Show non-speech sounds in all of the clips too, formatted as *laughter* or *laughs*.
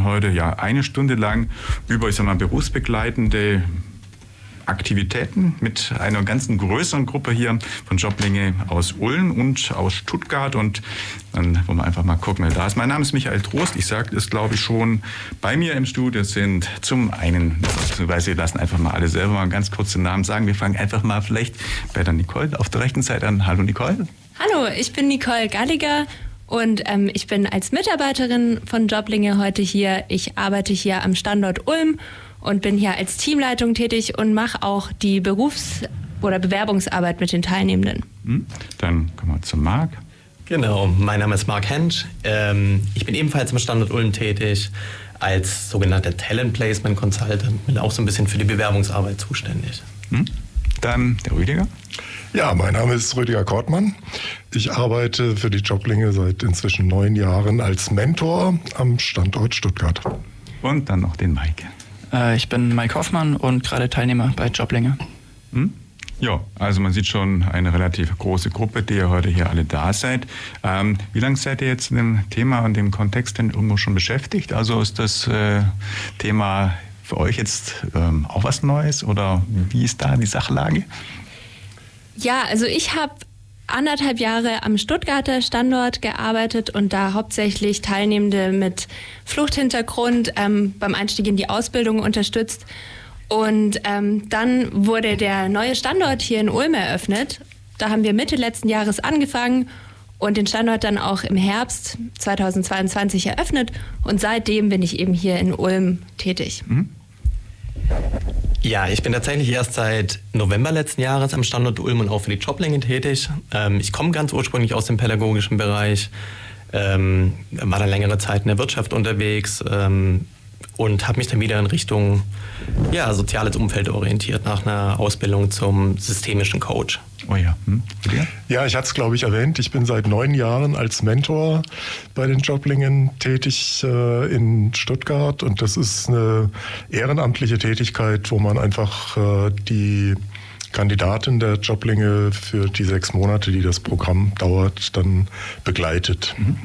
heute ja eine Stunde lang über, ich sag mal, berufsbegleitende Aktivitäten mit einer ganzen größeren Gruppe hier von Joblinge aus Ulm und aus Stuttgart. Und dann wollen wir einfach mal gucken, wer da ist. Mein Name ist Michael Trost. Ich sagte es, glaube ich, schon. Bei mir im Studio sind zum einen, beziehungsweise wir lassen einfach mal alle selber mal ganz kurz den Namen sagen. Wir fangen einfach mal vielleicht bei der Nicole auf der rechten Seite an. Hallo Nicole. Hallo, ich bin Nicole Galliger und ähm, ich bin als Mitarbeiterin von Joblinge heute hier. Ich arbeite hier am Standort Ulm und bin hier als Teamleitung tätig und mache auch die Berufs- oder Bewerbungsarbeit mit den Teilnehmenden. Hm? Dann kommen wir zu Marc. Genau, mein Name ist Marc Hensch. Ähm, ich bin ebenfalls am Standort Ulm tätig als sogenannter Talent Placement Consultant, bin auch so ein bisschen für die Bewerbungsarbeit zuständig. Hm? Dann der Rüdiger. Ja, mein Name ist Rüdiger Kortmann. Ich arbeite für die Joblinge seit inzwischen neun Jahren als Mentor am Standort Stuttgart. Und dann noch den Mike. Äh, ich bin Mike Hoffmann und gerade Teilnehmer bei Joblinge. Hm? Ja, also man sieht schon eine relativ große Gruppe, die ihr heute hier alle da seid. Ähm, wie lange seid ihr jetzt in dem Thema und dem Kontext denn irgendwo schon beschäftigt? Also ist das äh, Thema für euch jetzt ähm, auch was Neues oder wie ist da die Sachlage? Ja, also ich habe anderthalb Jahre am Stuttgarter Standort gearbeitet und da hauptsächlich Teilnehmende mit Fluchthintergrund ähm, beim Einstieg in die Ausbildung unterstützt. Und ähm, dann wurde der neue Standort hier in Ulm eröffnet. Da haben wir Mitte letzten Jahres angefangen und den Standort dann auch im Herbst 2022 eröffnet. Und seitdem bin ich eben hier in Ulm tätig. Mhm. Ja, ich bin tatsächlich erst seit November letzten Jahres am Standort Ulm und auch für die Joblänge tätig. Ähm, ich komme ganz ursprünglich aus dem pädagogischen Bereich, ähm, war dann längere Zeit in der Wirtschaft unterwegs ähm, und habe mich dann wieder in Richtung ja, soziales Umfeld orientiert nach einer Ausbildung zum systemischen Coach. Oh ja. Hm. Ja, ich hatte es, glaube ich, erwähnt. Ich bin seit neun Jahren als Mentor bei den Joblingen tätig äh, in Stuttgart. Und das ist eine ehrenamtliche Tätigkeit, wo man einfach äh, die Kandidatin der Joblinge für die sechs Monate, die das Programm dauert, dann begleitet. Mhm.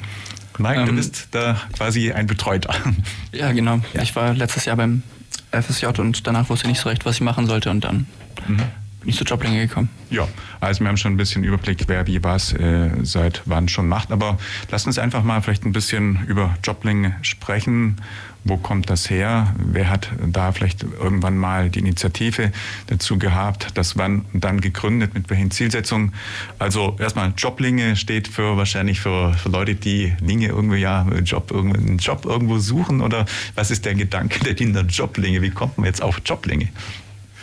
Mike, ähm, du bist da quasi ein Betreuter. Ja, genau. Ja. Ich war letztes Jahr beim FSJ und danach wusste ich nicht so recht, was ich machen sollte und dann mhm bin ich zu Joblinge gekommen. Ja, also wir haben schon ein bisschen Überblick, wer wie was äh, seit wann schon macht. Aber lass uns einfach mal vielleicht ein bisschen über Joblinge sprechen. Wo kommt das her? Wer hat da vielleicht irgendwann mal die Initiative dazu gehabt, das wann dann gegründet, mit welchen Zielsetzungen? Also erstmal Joblinge steht für wahrscheinlich für, für Leute, die Linge irgendwie ja Job, einen Job irgendwo suchen oder was ist der Gedanke der Kinder Joblinge? Wie kommt man jetzt auf Joblinge?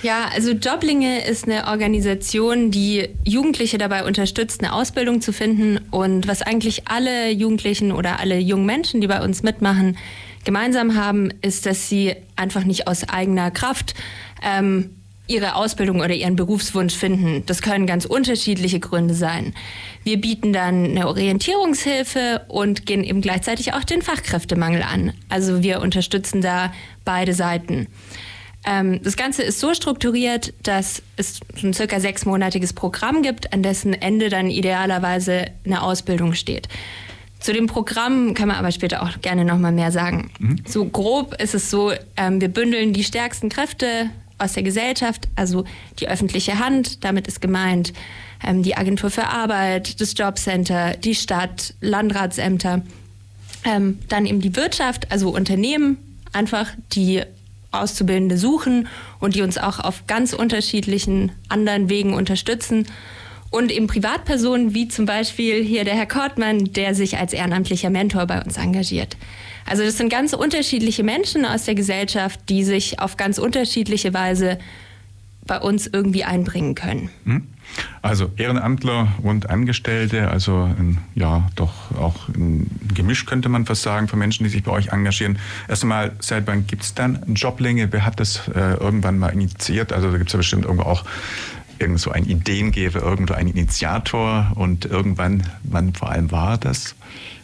Ja, also Joblinge ist eine Organisation, die Jugendliche dabei unterstützt, eine Ausbildung zu finden. Und was eigentlich alle Jugendlichen oder alle jungen Menschen, die bei uns mitmachen, gemeinsam haben, ist, dass sie einfach nicht aus eigener Kraft ähm, ihre Ausbildung oder ihren Berufswunsch finden. Das können ganz unterschiedliche Gründe sein. Wir bieten dann eine Orientierungshilfe und gehen eben gleichzeitig auch den Fachkräftemangel an. Also wir unterstützen da beide Seiten. Ähm, das Ganze ist so strukturiert, dass es ein circa sechsmonatiges Programm gibt, an dessen Ende dann idealerweise eine Ausbildung steht. Zu dem Programm kann man aber später auch gerne noch mal mehr sagen. Mhm. So grob ist es so, ähm, wir bündeln die stärksten Kräfte aus der Gesellschaft, also die öffentliche Hand, damit ist gemeint ähm, die Agentur für Arbeit, das Jobcenter, die Stadt, Landratsämter, ähm, dann eben die Wirtschaft, also Unternehmen, einfach die Auszubildende suchen und die uns auch auf ganz unterschiedlichen anderen Wegen unterstützen. Und eben Privatpersonen wie zum Beispiel hier der Herr Kortmann, der sich als ehrenamtlicher Mentor bei uns engagiert. Also das sind ganz unterschiedliche Menschen aus der Gesellschaft, die sich auf ganz unterschiedliche Weise bei uns irgendwie einbringen können. Hm? Also Ehrenamtler und Angestellte, also ein, ja doch auch ein Gemisch könnte man fast sagen von Menschen, die sich bei euch engagieren. Erstmal, seit wann gibt es dann Joblinge? Wer hat das äh, irgendwann mal initiiert? Also da gibt es ja bestimmt irgendwo auch irgend so ein Ideengeber, irgendwo ein Initiator und irgendwann, wann vor allem war das?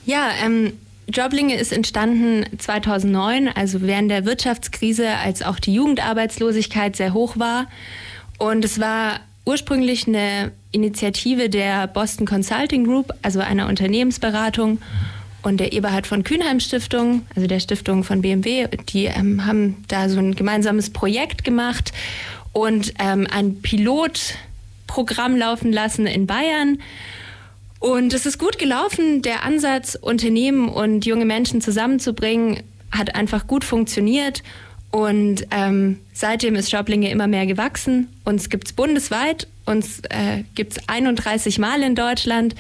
Ja, ähm, Joblinge ist entstanden 2009, also während der Wirtschaftskrise, als auch die Jugendarbeitslosigkeit sehr hoch war. Und es war ursprünglich eine Initiative der Boston Consulting Group, also einer Unternehmensberatung und der Eberhard von Kühnheim Stiftung, also der Stiftung von BMW. Die ähm, haben da so ein gemeinsames Projekt gemacht und ähm, ein Pilotprogramm laufen lassen in Bayern. Und es ist gut gelaufen. Der Ansatz, Unternehmen und junge Menschen zusammenzubringen, hat einfach gut funktioniert. Und ähm, seitdem ist Joblinge immer mehr gewachsen. Uns gibt es bundesweit, uns äh, gibt es 31 Mal in Deutschland.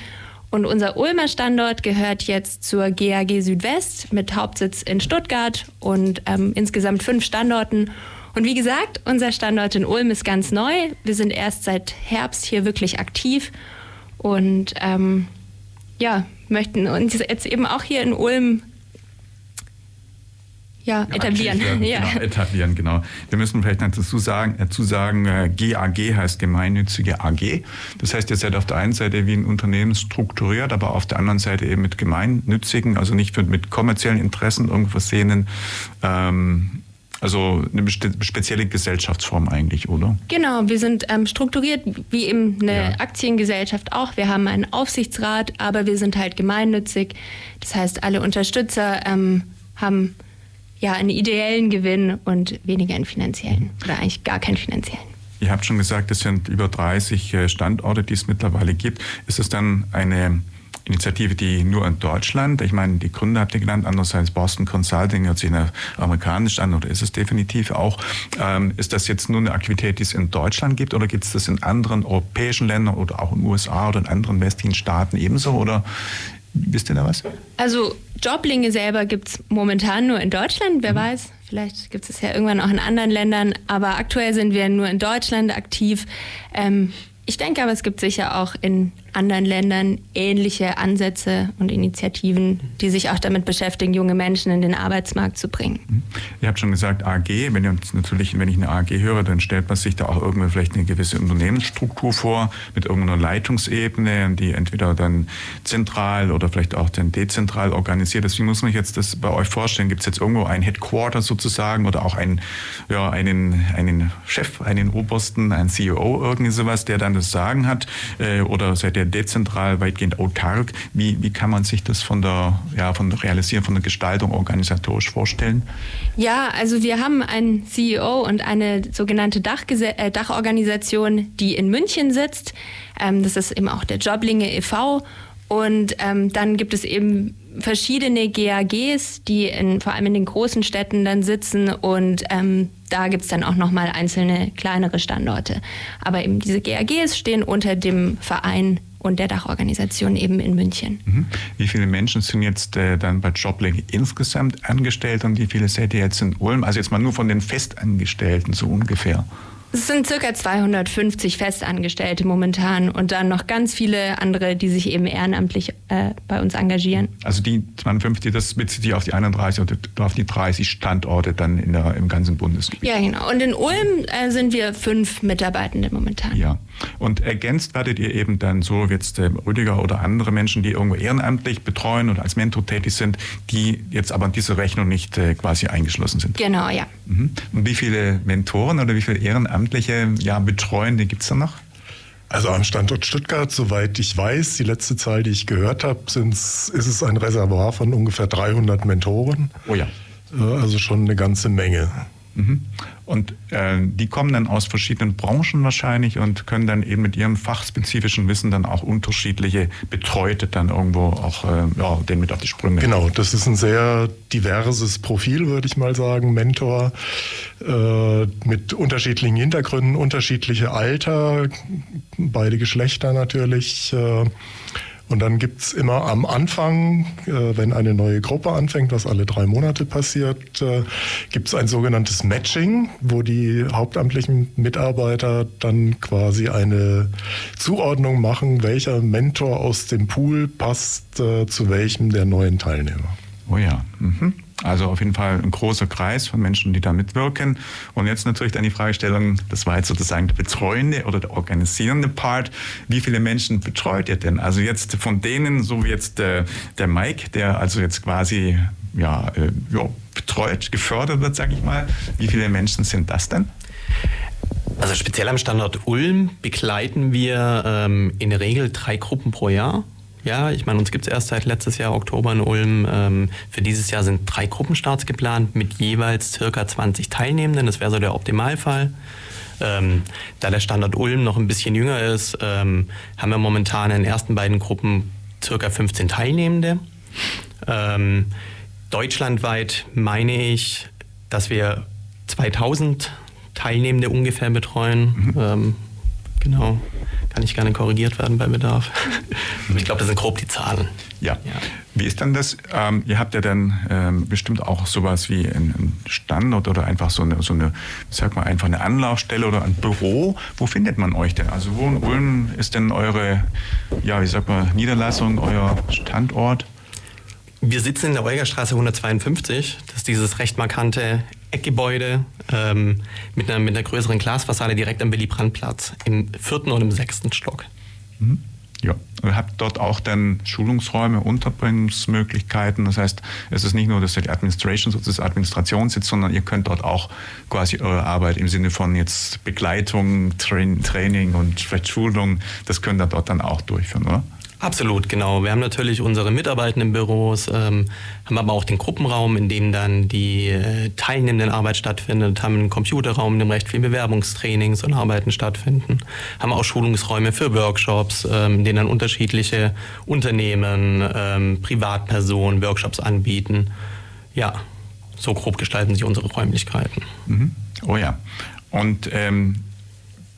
Und unser Ulmer Standort gehört jetzt zur GAG Südwest mit Hauptsitz in Stuttgart und ähm, insgesamt fünf Standorten. Und wie gesagt, unser Standort in Ulm ist ganz neu. Wir sind erst seit Herbst hier wirklich aktiv und ähm, ja, möchten uns jetzt eben auch hier in Ulm ja, etablieren. *laughs* Ja. Genau, etablieren, genau. Wir müssen vielleicht dazu sagen, dazu sagen äh, GAG heißt gemeinnützige AG. Das heißt, ihr seid auf der einen Seite wie ein Unternehmen strukturiert, aber auf der anderen Seite eben mit gemeinnützigen, also nicht mit kommerziellen Interessen irgendwo versehenen ähm, also eine spezielle Gesellschaftsform eigentlich, oder? Genau, wir sind ähm, strukturiert wie eben eine ja. Aktiengesellschaft auch. Wir haben einen Aufsichtsrat, aber wir sind halt gemeinnützig. Das heißt, alle Unterstützer ähm, haben ja einen ideellen Gewinn und weniger einen finanziellen oder eigentlich gar keinen finanziellen. Ihr habt schon gesagt, es sind über 30 äh, Standorte, die es mittlerweile gibt. Ist es dann eine Initiative, die nur in Deutschland, ich meine, die Gründer habt ihr genannt, andererseits Boston Consulting hört sich amerikanisch an oder ist es definitiv auch. Ähm, ist das jetzt nur eine Aktivität, die es in Deutschland gibt oder gibt es das in anderen europäischen Ländern oder auch in den USA oder in anderen westlichen Staaten ebenso oder wisst ihr da was? Also Joblinge selber gibt es momentan nur in Deutschland, wer mhm. weiß. Vielleicht gibt es ja irgendwann auch in anderen Ländern, aber aktuell sind wir nur in Deutschland aktiv. Ähm, ich denke aber, es gibt sicher auch in anderen Ländern ähnliche Ansätze und Initiativen, die sich auch damit beschäftigen, junge Menschen in den Arbeitsmarkt zu bringen. Ihr habt schon gesagt, AG. Wenn ihr natürlich, wenn ich eine AG höre, dann stellt man sich da auch irgendwie vielleicht eine gewisse Unternehmensstruktur vor mit irgendeiner Leitungsebene, die entweder dann zentral oder vielleicht auch dann dezentral organisiert ist. Wie muss man jetzt das bei euch vorstellen? Gibt es jetzt irgendwo ein Headquarter sozusagen oder auch einen, ja, einen, einen Chef, einen Obersten, einen CEO, irgendwie sowas, der dann das Sagen hat? Äh, oder seid ihr der dezentral, weitgehend autark. Wie, wie kann man sich das von der, ja, von der Realisieren, von der Gestaltung organisatorisch vorstellen? Ja, also wir haben einen CEO und eine sogenannte Dachgese äh, Dachorganisation, die in München sitzt. Ähm, das ist eben auch der Joblinge e.V. Und ähm, dann gibt es eben verschiedene GAGs, die in, vor allem in den großen Städten dann sitzen und ähm, da gibt es dann auch nochmal einzelne kleinere Standorte. Aber eben diese GAGs stehen unter dem Verein und der Dachorganisation eben in München. Mhm. Wie viele Menschen sind jetzt äh, dann bei Joblink insgesamt angestellt und wie viele seid ihr jetzt in Ulm? Also jetzt mal nur von den Festangestellten so ungefähr. Es sind circa 250 Festangestellte momentan und dann noch ganz viele andere, die sich eben ehrenamtlich äh, bei uns engagieren. Also die 250, das bezieht sich auf die 31 oder auf die 30 Standorte dann in der, im ganzen Bundesgebiet. Ja, genau. Und in Ulm äh, sind wir fünf Mitarbeitende momentan. Ja. Und ergänzt werdet ihr eben dann so jetzt äh, Rüdiger oder andere Menschen, die irgendwo ehrenamtlich betreuen oder als Mentor tätig sind, die jetzt aber in diese Rechnung nicht äh, quasi eingeschlossen sind. Genau, ja. Mhm. Und wie viele Mentoren oder wie viele Ehrenamtliche Ehrenamtliche ja, betreuen? Die gibt es da noch? Also am Standort Stuttgart, soweit ich weiß, die letzte Zahl, die ich gehört habe, ist es ein Reservoir von ungefähr 300 Mentoren. Oh ja. Also schon eine ganze Menge. Mhm. Und äh, die kommen dann aus verschiedenen Branchen wahrscheinlich und können dann eben mit ihrem fachspezifischen Wissen dann auch unterschiedliche Betreute dann irgendwo auch äh, ja, den mit auf die Sprünge. Genau, das ist ein sehr diverses Profil, würde ich mal sagen. Mentor äh, mit unterschiedlichen Hintergründen, unterschiedliche Alter, beide Geschlechter natürlich. Äh, Und dann gibt es immer am Anfang, äh, wenn eine neue Gruppe anfängt, was alle drei Monate passiert, äh, gibt es ein sogenanntes Matching, wo die hauptamtlichen Mitarbeiter dann quasi eine Zuordnung machen, welcher Mentor aus dem Pool passt äh, zu welchem der neuen Teilnehmer. Oh ja. Mhm. Also auf jeden Fall ein großer Kreis von Menschen, die da mitwirken. Und jetzt natürlich dann die Fragestellung, das war jetzt sozusagen der betreuende oder der organisierende Part. Wie viele Menschen betreut ihr denn? Also jetzt von denen, so wie jetzt der, der Mike, der also jetzt quasi ja, äh, ja, betreut, gefördert wird, sage ich mal. Wie viele Menschen sind das denn? Also speziell am Standort Ulm begleiten wir ähm, in der Regel drei Gruppen pro Jahr. Ja, ich meine, uns gibt es erst seit letztes Jahr Oktober in Ulm. Ähm, für dieses Jahr sind drei Gruppenstarts geplant mit jeweils circa 20 Teilnehmenden. Das wäre so der Optimalfall. Ähm, da der Standort Ulm noch ein bisschen jünger ist, ähm, haben wir momentan in den ersten beiden Gruppen circa 15 Teilnehmende. Deutschlandweit meine ich, dass wir 2000 Teilnehmende ungefähr betreuen. Mhm. Genau kann ich gerne korrigiert werden bei Bedarf. Aber *laughs* ich glaube, das sind grob die Zahlen. Ja. ja. Wie ist dann das? Ähm, ihr habt ja dann ähm, bestimmt auch sowas wie einen Standort oder einfach so eine, so eine, sag mal, einfach eine Anlaufstelle oder ein Büro. Wo findet man euch denn? Also wo in Ulm ist denn eure, ja, wie sagt man, Niederlassung, euer Standort? Wir sitzen in der Eugerstraße 152. Das ist dieses recht markante Eckgebäude ähm, mit, einer, mit einer größeren Glasfassade direkt am Willy-Brandt-Platz im vierten und im sechsten Stock. Mhm. Ja, ihr habt dort auch dann Schulungsräume, Unterbringungsmöglichkeiten. Das heißt, es ist nicht nur, dass die Administration sozusagen Administration sitzt, sondern ihr könnt dort auch quasi eure Arbeit im Sinne von jetzt Begleitung, Train, Training und vielleicht Schulung, das könnt ihr dort dann auch durchführen, oder? Absolut, genau. Wir haben natürlich unsere Mitarbeitenden Büros, ähm, haben aber auch den Gruppenraum, in dem dann die äh, teilnehmenden Arbeit stattfindet, haben einen Computerraum, in dem recht viel Bewerbungstrainings und Arbeiten stattfinden, haben auch Schulungsräume für Workshops, ähm, in denen dann unterschiedliche Unternehmen, ähm, Privatpersonen Workshops anbieten. Ja, so grob gestalten sich unsere Räumlichkeiten. Mhm. Oh ja. Und ähm,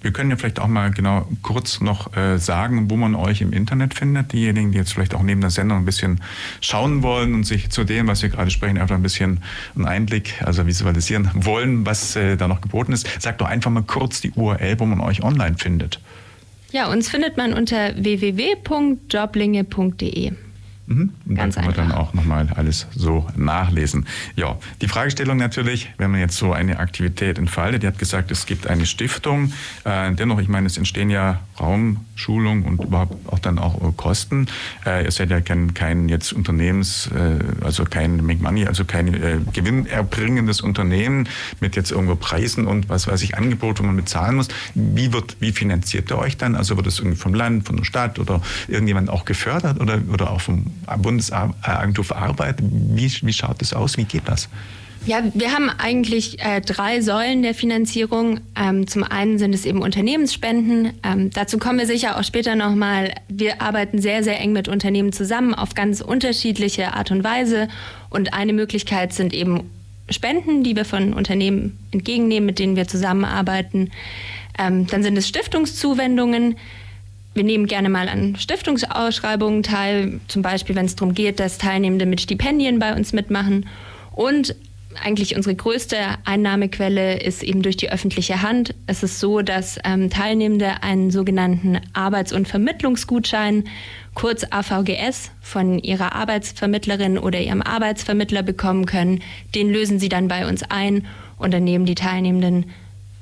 wir können ja vielleicht auch mal genau kurz noch äh, sagen, wo man euch im Internet findet. Diejenigen, die jetzt vielleicht auch neben der Sendung ein bisschen schauen wollen und sich zu dem, was wir gerade sprechen, einfach ein bisschen einen Einblick, also visualisieren wollen, was äh, da noch geboten ist. Sagt doch einfach mal kurz die URL, wo man euch online findet. Ja, uns findet man unter www.joblinge.de. Mhm. Und Ganz dann kann man dann auch nochmal alles so nachlesen. Ja, die Fragestellung natürlich, wenn man jetzt so eine Aktivität entfaltet, die hat gesagt, es gibt eine Stiftung. Äh, dennoch, ich meine, es entstehen ja Raumschulung und überhaupt auch dann auch Kosten. Äh, ihr seid ja kein, kein jetzt Unternehmens, äh, also kein Make Money, also kein äh, gewinnerbringendes Unternehmen mit jetzt irgendwo Preisen und was weiß ich, Angebot, wo man bezahlen muss. Wie wird, wie finanziert ihr euch dann? Also wird es irgendwie vom Land, von der Stadt oder irgendjemand auch gefördert oder, oder auch vom Bundesagentur für Arbeit. Wie, wie schaut das aus? Wie geht das? Ja, wir haben eigentlich äh, drei Säulen der Finanzierung. Ähm, zum einen sind es eben Unternehmensspenden. Ähm, dazu kommen wir sicher auch später nochmal. Wir arbeiten sehr, sehr eng mit Unternehmen zusammen auf ganz unterschiedliche Art und Weise. Und eine Möglichkeit sind eben Spenden, die wir von Unternehmen entgegennehmen, mit denen wir zusammenarbeiten. Ähm, dann sind es Stiftungszuwendungen. Wir nehmen gerne mal an Stiftungsausschreibungen teil, zum Beispiel wenn es darum geht, dass Teilnehmende mit Stipendien bei uns mitmachen. Und eigentlich unsere größte Einnahmequelle ist eben durch die öffentliche Hand. Es ist so, dass ähm, Teilnehmende einen sogenannten Arbeits- und Vermittlungsgutschein, kurz AVGS, von ihrer Arbeitsvermittlerin oder ihrem Arbeitsvermittler bekommen können. Den lösen sie dann bei uns ein und dann nehmen die Teilnehmenden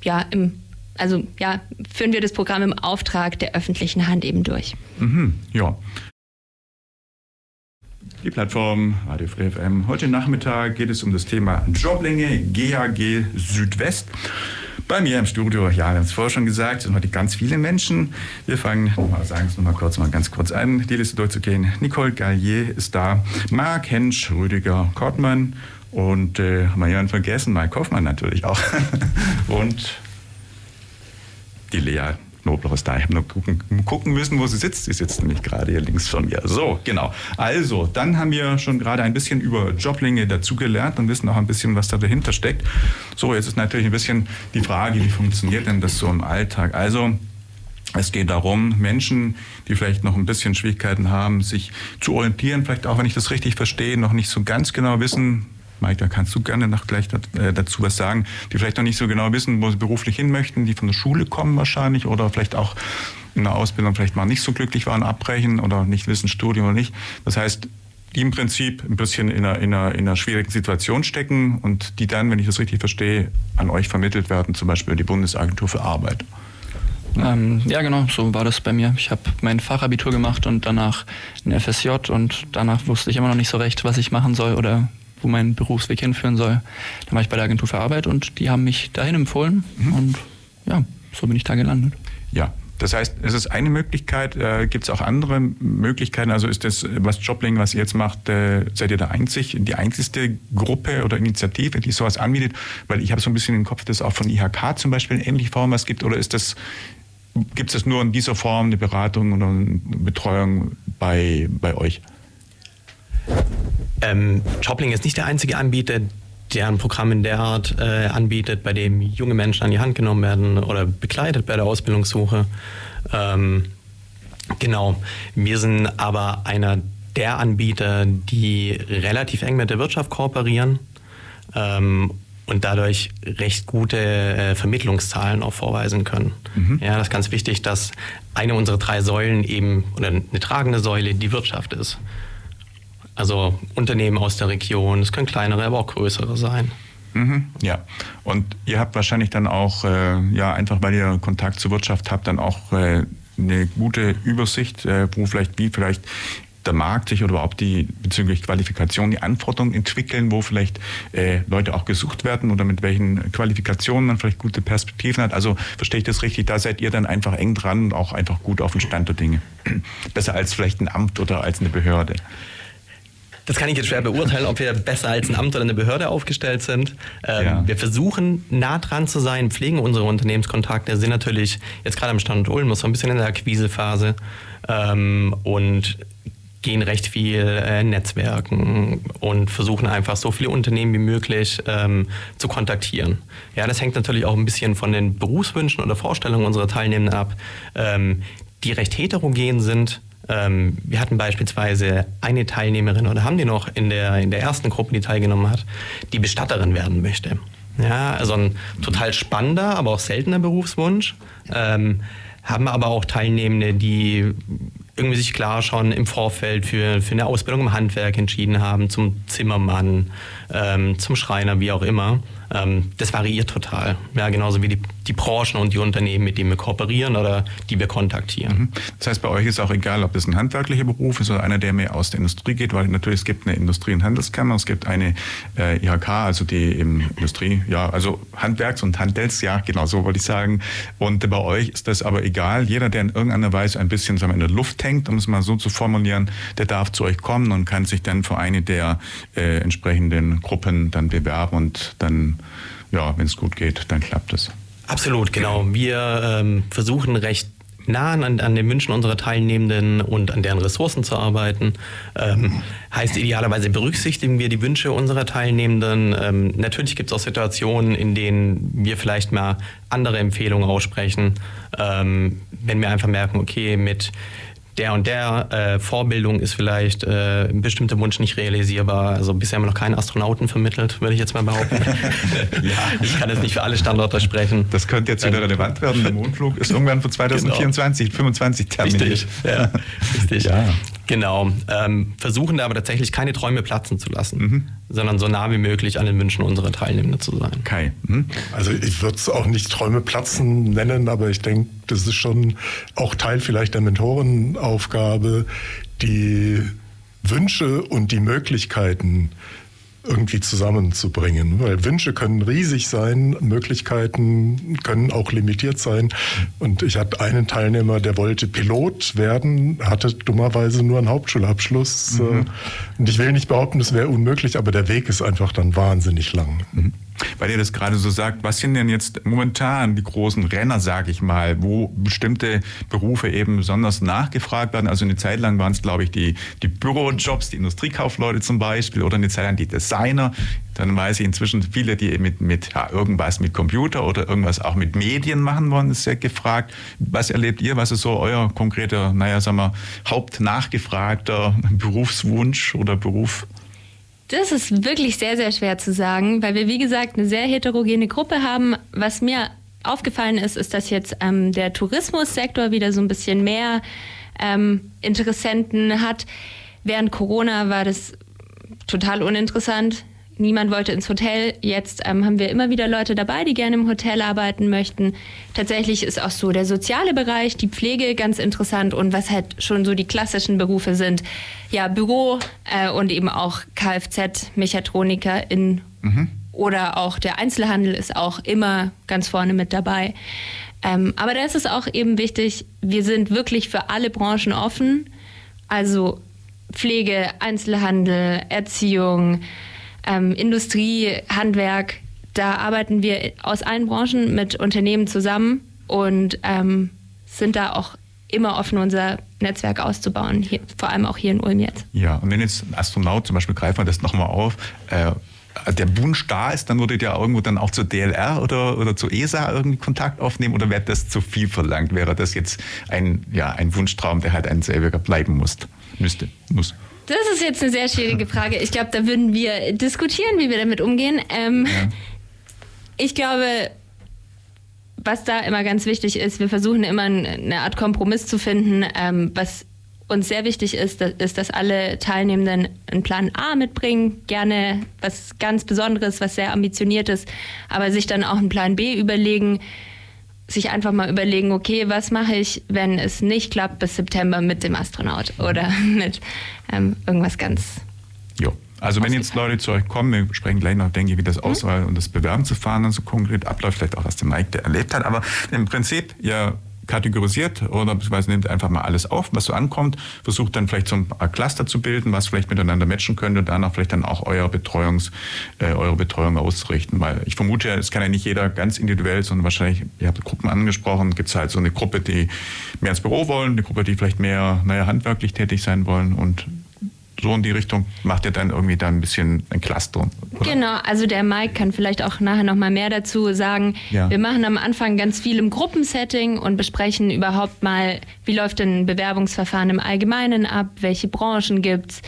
ja im also ja, führen wir das Programm im Auftrag der öffentlichen Hand eben durch. Mhm, ja. Die Plattform Radio Free FM. Heute Nachmittag geht es um das Thema Joblänge GAG Südwest. Bei mir im Studio, ja, wir haben es vorher schon gesagt, sind heute ganz viele Menschen. Wir fangen, nochmal, sagen es nochmal kurz, mal ganz kurz an, die Liste durchzugehen. Nicole Gallier ist da, Marc Hensch, Rüdiger Kortmann und äh, haben wir jemanden vergessen, Mike Hoffmann natürlich auch. *laughs* und die Lea Knobloch ist da. Ich habe nur gucken, gucken, müssen, wo sie sitzt. Sie sitzt nämlich gerade hier links von mir. So, genau. Also, dann haben wir schon gerade ein bisschen über Joblinge dazugelernt und wissen auch ein bisschen, was da dahinter steckt. So, jetzt ist natürlich ein bisschen die Frage, wie funktioniert denn das so im Alltag? Also, Es geht darum, Menschen, die vielleicht noch ein bisschen Schwierigkeiten haben, sich zu orientieren, vielleicht auch, wenn ich das richtig verstehe, noch nicht so ganz genau wissen, Mike, da kannst du gerne noch gleich äh, dazu was sagen, die vielleicht noch nicht so genau wissen, wo sie beruflich hin möchten, die von der Schule kommen wahrscheinlich oder vielleicht auch in der Ausbildung vielleicht mal nicht so glücklich waren, abbrechen oder nicht wissen, Studium oder nicht. Das heißt, die im Prinzip ein bisschen in einer, in, einer, in einer schwierigen Situation stecken und die dann, wenn ich das richtig verstehe, an euch vermittelt werden, zum Beispiel die Bundesagentur für Arbeit. Ähm, ja, genau, so war das bei mir. Ich habe mein Fachabitur gemacht und danach ein FSJ und danach wusste ich immer noch nicht so recht, was ich machen soll oder wo mein Berufsweg hinführen soll. Dann war ich bei der Agentur für Arbeit und die haben mich dahin empfohlen mhm. und ja, so bin ich da gelandet. Ja, das heißt, es ist eine Möglichkeit. Äh, Gibt es auch andere Möglichkeiten? Also ist das, was Jobling, was ihr jetzt macht, äh, seid ihr der einzig, die einzigste Gruppe oder Initiative, die sowas anbietet? Weil ich habe so ein bisschen im Kopf, dass es auch von IHK zum Beispiel in ähnlicher Form was gibt. Oder ist das, gibt es nur in dieser Form eine Beratung oder eine Betreuung bei, bei euch? Ähm, Jobling ist nicht der einzige Anbieter, der ein Programm in der Art äh, anbietet, bei dem junge Menschen an die Hand genommen werden oder begleitet bei der Ausbildungssuche. Ähm, genau. Wir sind aber einer der Anbieter, die relativ eng mit der Wirtschaft kooperieren ähm, und dadurch recht gute äh, Vermittlungszahlen auch vorweisen können. Mhm. Ja, das ist ganz wichtig, dass eine unserer drei Säulen eben oder eine tragende Säule die Wirtschaft ist. Also Unternehmen aus der Region, es können kleinere, aber auch größere sein. Mhm, ja, und ihr habt wahrscheinlich dann auch, äh, ja, einfach weil ihr Kontakt zur Wirtschaft habt, dann auch äh, eine gute Übersicht, äh, wo vielleicht, wie vielleicht der Markt sich oder überhaupt die bezüglich Qualifikation die Anforderungen entwickeln, wo vielleicht äh, Leute auch gesucht werden oder mit welchen Qualifikationen man vielleicht gute Perspektiven hat. Also verstehe ich das richtig, da seid ihr dann einfach eng dran und auch einfach gut auf den Stand der Dinge. *clears throat* Besser als vielleicht ein Amt oder als eine Behörde. Das kann ich jetzt schwer beurteilen, ob wir besser als ein Amt oder eine Behörde aufgestellt sind. Ähm, ja. Wir versuchen nah dran zu sein, pflegen unsere Unternehmenskontakte, sind natürlich jetzt gerade am Standort Ulm so ein bisschen in der Akquisephase ähm, und gehen recht viel äh, Netzwerken und versuchen einfach so viele Unternehmen wie möglich ähm, zu kontaktieren. Ja, das hängt natürlich auch ein bisschen von den Berufswünschen oder Vorstellungen unserer Teilnehmenden ab, ähm, die recht heterogen sind ähm, wir hatten beispielsweise eine Teilnehmerin oder haben die noch in der, in der ersten Gruppe, die teilgenommen hat, die Bestatterin werden möchte. Ja, also ein total spannender, aber auch seltener Berufswunsch. Ähm, haben aber auch Teilnehmende, die irgendwie sich klar schon im Vorfeld für, für eine Ausbildung im Handwerk entschieden haben, zum Zimmermann, ähm, zum Schreiner, wie auch immer. Ähm, das variiert total. Ja, genauso wie die, die Branchen und die Unternehmen, mit denen wir kooperieren oder die wir kontaktieren. Mhm. Das heißt, bei euch ist auch egal, ob das ein handwerklicher Beruf ist oder einer, der mehr aus der Industrie geht, weil natürlich es gibt eine Industrie- und Handelskammer, es gibt eine äh, IHK, also die Industrie, ja, also Handwerks- und Handels, ja, genau so wollte ich sagen. Und bei euch ist das aber egal. Jeder, der in irgendeiner Weise ein bisschen sagen wir, in der Luft hängt, um es mal so zu formulieren, der darf zu euch kommen und kann sich dann für eine der äh, entsprechenden Gruppen dann bewerben und dann ja, wenn es gut geht, dann klappt es. Absolut, genau. Wir ähm, versuchen recht nah an, an den Wünschen unserer Teilnehmenden und an deren Ressourcen zu arbeiten. Ähm, heißt, idealerweise berücksichtigen wir die Wünsche unserer Teilnehmenden. Ähm, natürlich gibt es auch Situationen, in denen wir vielleicht mal andere Empfehlungen aussprechen. Ähm, wenn wir einfach merken, okay, mit der und der äh, Vorbildung ist vielleicht äh, ein bestimmter Wunsch nicht realisierbar. Also bisher haben wir noch keinen Astronauten vermittelt, würde ich jetzt mal behaupten. *laughs* ja, ich kann jetzt nicht für alle Standorte sprechen. Das könnte jetzt wieder ähm, relevant werden. Der Mondflug ist irgendwann von 2024, *laughs* genau. 25 terminiert. Richtig, ja, richtig. *laughs* Ja. Genau. Ähm, versuchen da aber tatsächlich keine Träume platzen zu lassen, mhm. sondern so nah wie möglich an den Wünschen unserer Teilnehmenden zu sein. Kai. Mhm. Also ich würde es auch nicht Träume platzen nennen, aber ich denke, das ist schon auch Teil vielleicht der Mentorenaufgabe, die Wünsche und die Möglichkeiten irgendwie zusammenzubringen. Weil Wünsche können riesig sein, Möglichkeiten können auch limitiert sein. Und ich hatte einen Teilnehmer, der wollte Pilot werden, hatte dummerweise nur einen Hauptschulabschluss. Mhm. Und ich will nicht behaupten, es wäre unmöglich, aber der Weg ist einfach dann wahnsinnig lang. Mhm. Weil ihr das gerade so sagt, was sind denn jetzt momentan die großen Renner, sage ich mal, wo bestimmte Berufe eben besonders nachgefragt werden? Also eine Zeit lang waren es, glaube ich, die, die Bürojobs, die Industriekaufleute zum Beispiel oder eine Zeit lang die Designer. Dann weiß ich inzwischen viele, die mit, mit ja, irgendwas mit Computer oder irgendwas auch mit Medien machen wollen, ist sehr gefragt. Was erlebt ihr? Was ist so euer konkreter, naja, sagen wir, hauptnachgefragter Berufswunsch oder Beruf? Das ist wirklich sehr, sehr schwer zu sagen, weil wir, wie gesagt, eine sehr heterogene Gruppe haben. Was mir aufgefallen ist, ist, dass jetzt ähm, der Tourismussektor wieder so ein bisschen mehr ähm, Interessenten hat. Während Corona war das total uninteressant niemand wollte ins Hotel. Jetzt ähm, haben wir immer wieder Leute dabei, die gerne im Hotel arbeiten möchten. Tatsächlich ist auch so der soziale Bereich, die Pflege ganz interessant und was halt schon so die klassischen Berufe sind. Ja, Büro äh, und eben auch Kfz, Mechatroniker in mhm. oder auch der Einzelhandel ist auch immer ganz vorne mit dabei. Ähm, aber da ist es auch eben wichtig, wir sind wirklich für alle Branchen offen. Also Pflege, Einzelhandel, Erziehung, ähm, Industrie, Handwerk, da arbeiten wir aus allen Branchen mit Unternehmen zusammen und ähm, sind da auch immer offen, unser Netzwerk auszubauen, hier, vor allem auch hier in Ulm jetzt. Ja, und wenn jetzt ein Astronaut zum Beispiel, greifen wir das nochmal auf, äh, der Wunsch da ist, dann würdet ihr irgendwo dann auch zur DLR oder, oder zur ESA irgendwie Kontakt aufnehmen oder wäre das zu viel verlangt? Wäre das jetzt ein, ja, ein Wunschtraum, der halt ein selber bleiben muss, müsste, muss? Das ist jetzt eine sehr schwierige Frage. Ich glaube, da würden wir diskutieren, wie wir damit umgehen. Ähm, ja. Ich glaube, was da immer ganz wichtig ist, wir versuchen immer eine Art Kompromiss zu finden. Ähm, was uns sehr wichtig ist, ist, dass alle Teilnehmenden einen Plan A mitbringen, gerne was ganz Besonderes, was sehr ambitioniertes, aber sich dann auch einen Plan B überlegen, sich einfach mal überlegen, okay, was mache ich, wenn es nicht klappt bis September mit dem Astronaut oder *laughs* mit ähm, irgendwas ganz. Jo. Also wenn jetzt Leute zu euch kommen, wir sprechen gleich noch, denke ich, wie das mhm. Auswahl und das Bewerben zu fahren dann so konkret abläuft, vielleicht auch was der Mike erlebt hat, aber im Prinzip, ihr kategorisiert oder beziehungsweise nehmt einfach mal alles auf, was so ankommt, versucht dann vielleicht so ein Cluster zu bilden, was vielleicht miteinander matchen könnte und danach vielleicht dann auch euer Betreuungs, äh, eure Betreuung auszurichten. Weil ich vermute, es kann ja nicht jeder ganz individuell, sondern wahrscheinlich, ihr habt Gruppen angesprochen, gibt es halt so eine Gruppe, die mehr ins Büro wollen, eine Gruppe, die vielleicht mehr, naja, handwerklich tätig sein wollen und so in die Richtung macht ihr dann irgendwie da ein bisschen ein Cluster. Oder? Genau, also der Mike kann vielleicht auch nachher noch mal mehr dazu sagen. Ja. Wir machen am Anfang ganz viel im Gruppensetting und besprechen überhaupt mal, wie läuft denn ein Bewerbungsverfahren im Allgemeinen ab, welche Branchen gibt's,